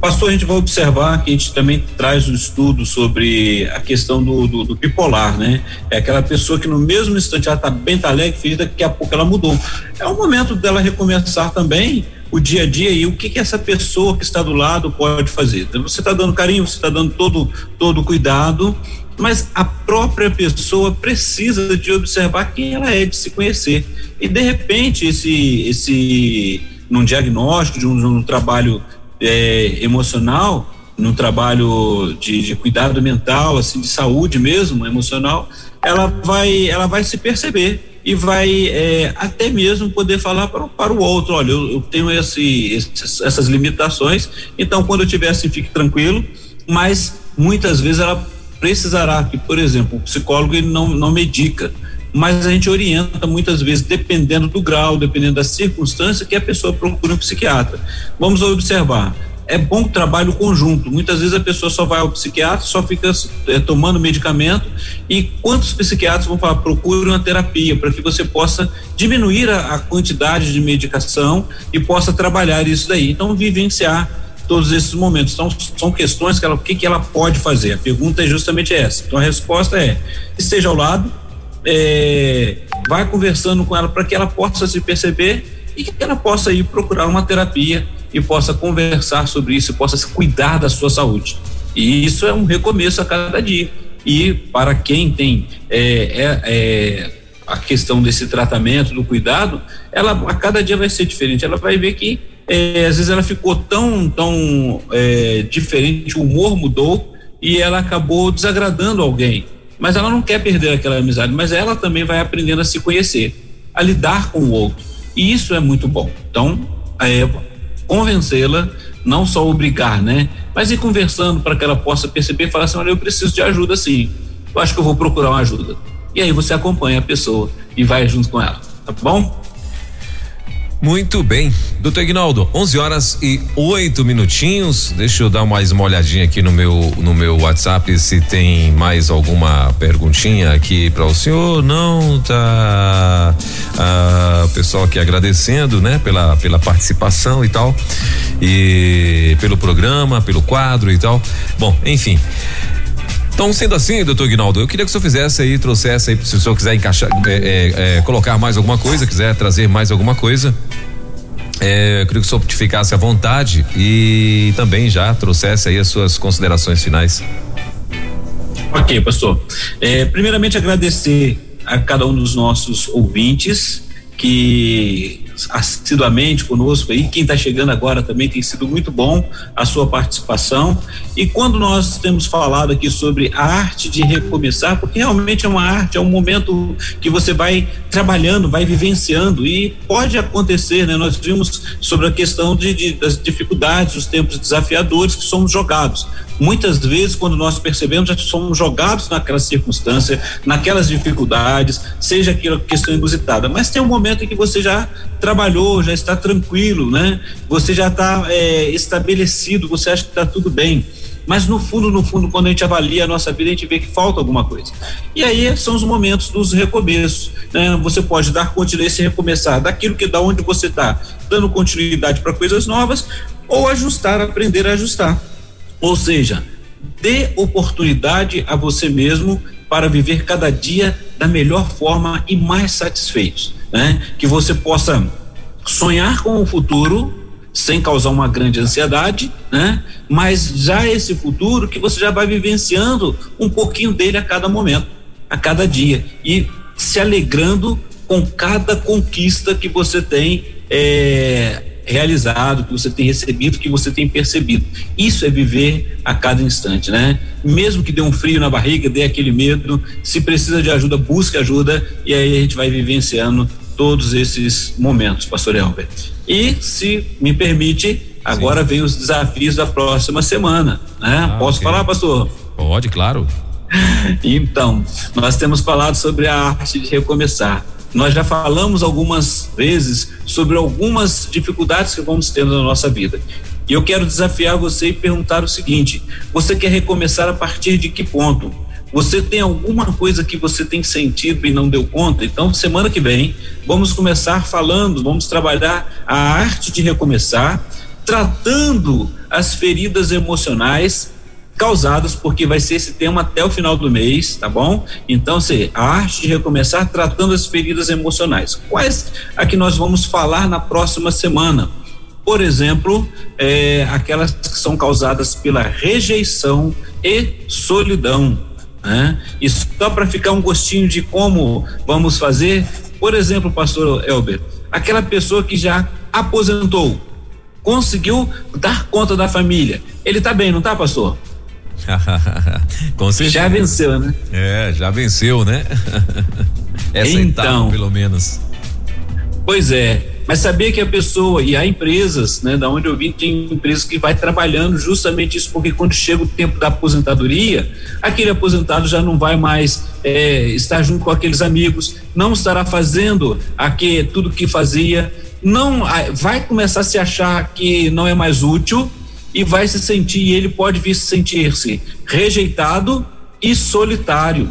Speaker 2: Pastor, a gente vai observar que a gente também traz um estudo sobre a questão do, do, do bipolar, né? É aquela pessoa que no mesmo instante ela está bem, tá alegre, feliz, daqui a pouco ela mudou. É o momento dela recomeçar também o dia a dia e o que que essa pessoa que está do lado pode fazer. Então, você está dando carinho, você está dando todo todo cuidado mas a própria pessoa precisa de observar quem ela é, de se conhecer. E de repente, esse, esse num diagnóstico, de um, de um trabalho é, emocional, num trabalho de, de, cuidado mental, assim, de saúde mesmo, emocional, ela vai, ela vai se perceber e vai é, até mesmo poder falar para, para o outro, olha, eu, eu tenho esse, esses, essas limitações, então quando eu tiver assim, fique tranquilo, mas muitas vezes ela precisará que, por exemplo, o psicólogo ele não, não medica, mas a gente orienta muitas vezes, dependendo do grau, dependendo da circunstância, que a pessoa procure um psiquiatra. Vamos observar. É bom o trabalho conjunto. Muitas vezes a pessoa só vai ao psiquiatra, só fica é, tomando medicamento. E quantos psiquiatras vão falar? Procure uma terapia para que você possa diminuir a, a quantidade de medicação e possa trabalhar isso daí. Então, vivenciar todos esses momentos. Então, são questões que ela, o que, que ela pode fazer? A pergunta é justamente essa. Então, a resposta é: esteja ao lado, é, vai conversando com ela para que ela possa se perceber e que ela possa ir procurar uma terapia e possa conversar sobre isso, possa se cuidar da sua saúde. E isso é um recomeço a cada dia. E para quem tem é, é, a questão desse tratamento, do cuidado, ela a cada dia vai ser diferente. Ela vai ver que é, às vezes ela ficou tão, tão é, diferente, o humor mudou e ela acabou desagradando alguém. Mas ela não quer perder aquela amizade, mas ela também vai aprendendo a se conhecer, a lidar com o outro. E isso é muito bom. Então, é, convencê-la, não só obrigar, né? Mas ir conversando para que ela possa perceber e falar assim: olha, eu preciso de ajuda sim. Eu acho que eu vou procurar uma ajuda. E aí você acompanha a pessoa e vai junto com ela, tá bom?
Speaker 3: Muito bem. Doutor Ignaldo, 11 horas e oito minutinhos. Deixa eu dar mais uma olhadinha aqui no meu no meu WhatsApp se tem mais alguma perguntinha aqui para o senhor. Não, tá. Ah, o pessoal aqui agradecendo, né, pela pela participação e tal. E pelo programa, pelo quadro e tal. Bom, enfim. Então, sendo assim, doutor Guinaldo, eu queria que o senhor fizesse aí, trouxesse aí, se o senhor quiser encaixar, é, é, é, colocar mais alguma coisa, quiser trazer mais alguma coisa. É, eu queria que o senhor ficasse à vontade e também já trouxesse aí as suas considerações finais.
Speaker 2: Ok, pastor. É, primeiramente, agradecer a cada um dos nossos ouvintes que assiduamente conosco aí. Quem está chegando agora também tem sido muito bom a sua participação. E quando nós temos falado aqui sobre a arte de recomeçar, porque realmente é uma arte, é um momento que você vai trabalhando, vai vivenciando e pode acontecer, né? Nós vimos sobre a questão de, de das dificuldades, os tempos desafiadores que somos jogados. Muitas vezes, quando nós percebemos, já somos jogados naquela circunstância, naquelas dificuldades, seja aquela questão inusitada. Mas tem um momento em que você já trabalhou, já está tranquilo, né? Você já está é, estabelecido, você acha que está tudo bem. Mas no fundo, no fundo, quando a gente avalia a nossa vida, a gente vê que falta alguma coisa. E aí são os momentos dos recomeços. Né? Você pode dar continuidade, recomeçar daquilo que da onde você está, dando continuidade para coisas novas, ou ajustar, aprender a ajustar. Ou seja, dê oportunidade a você mesmo para viver cada dia da melhor forma e mais satisfeitos, né? Que você possa sonhar com o futuro sem causar uma grande ansiedade, né? Mas já esse futuro que você já vai vivenciando um pouquinho dele a cada momento, a cada dia e se alegrando com cada conquista que você tem é, realizado, que você tem recebido, que você tem percebido. Isso é viver a cada instante, né? Mesmo que dê um frio na barriga, dê aquele medo, se precisa de ajuda, busque ajuda e aí a gente vai vivenciando todos esses momentos, pastor Elber. E se me permite, agora Sim. vem os desafios da próxima semana, né? Ah, Posso okay. falar, pastor?
Speaker 3: Pode, claro.
Speaker 2: Então, nós temos falado sobre a arte de recomeçar. Nós já falamos algumas vezes sobre algumas dificuldades que vamos ter na nossa vida. E eu quero desafiar você e perguntar o seguinte: você quer recomeçar a partir de que ponto? Você tem alguma coisa que você tem sentido e não deu conta? Então, semana que vem, vamos começar falando, vamos trabalhar a arte de recomeçar, tratando as feridas emocionais causadas, porque vai ser esse tema até o final do mês, tá bom? Então, se a arte de recomeçar tratando as feridas emocionais. Quais a que nós vamos falar na próxima semana? Por exemplo, é, aquelas que são causadas pela rejeição e solidão. Né? E só para ficar um gostinho de como vamos fazer, por exemplo, pastor Elber, aquela pessoa que já aposentou, conseguiu dar conta da família. Ele está bem, não está, pastor?
Speaker 3: Com certeza.
Speaker 2: Já venceu, né?
Speaker 3: É, já venceu, né? Essa então, etapa, pelo menos.
Speaker 2: Pois é. Mas sabia que a pessoa, e há empresas, né, da onde eu vim, tem empresas que vai trabalhando justamente isso, porque quando chega o tempo da aposentadoria, aquele aposentado já não vai mais é, estar junto com aqueles amigos, não estará fazendo aqui, tudo que fazia, não vai começar a se achar que não é mais útil, e vai se sentir, ele pode vir se sentir-se rejeitado e solitário.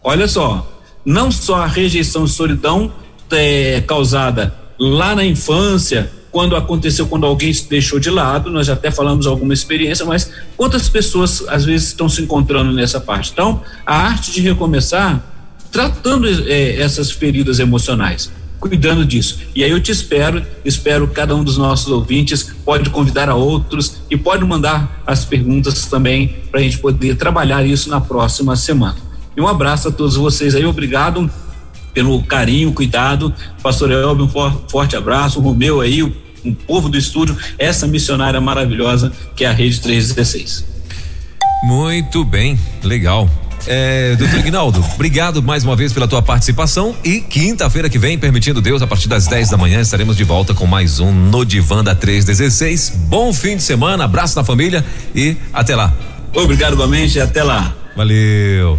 Speaker 2: Olha só, não só a rejeição e solidão é causada lá na infância, quando aconteceu, quando alguém se deixou de lado, nós já até falamos alguma experiência, mas quantas pessoas às vezes estão se encontrando nessa parte? Então, a arte de recomeçar, tratando é, essas feridas emocionais. Cuidando disso. E aí eu te espero, espero cada um dos nossos ouvintes, pode convidar a outros e pode mandar as perguntas também para a gente poder trabalhar isso na próxima semana. E um abraço a todos vocês aí, obrigado pelo carinho, cuidado. Pastor Elber, um forte abraço, o Romeu aí, o, o povo do estúdio, essa missionária maravilhosa que é a Rede 316.
Speaker 3: Muito bem, legal. É, doutor Ignaldo, obrigado mais uma vez pela tua participação e quinta-feira que vem, permitindo Deus, a partir das 10 da manhã, estaremos de volta com mais um No Divã da 316. Bom fim de semana, abraço na família e até lá.
Speaker 2: Obrigado igualmente e até lá.
Speaker 3: Valeu.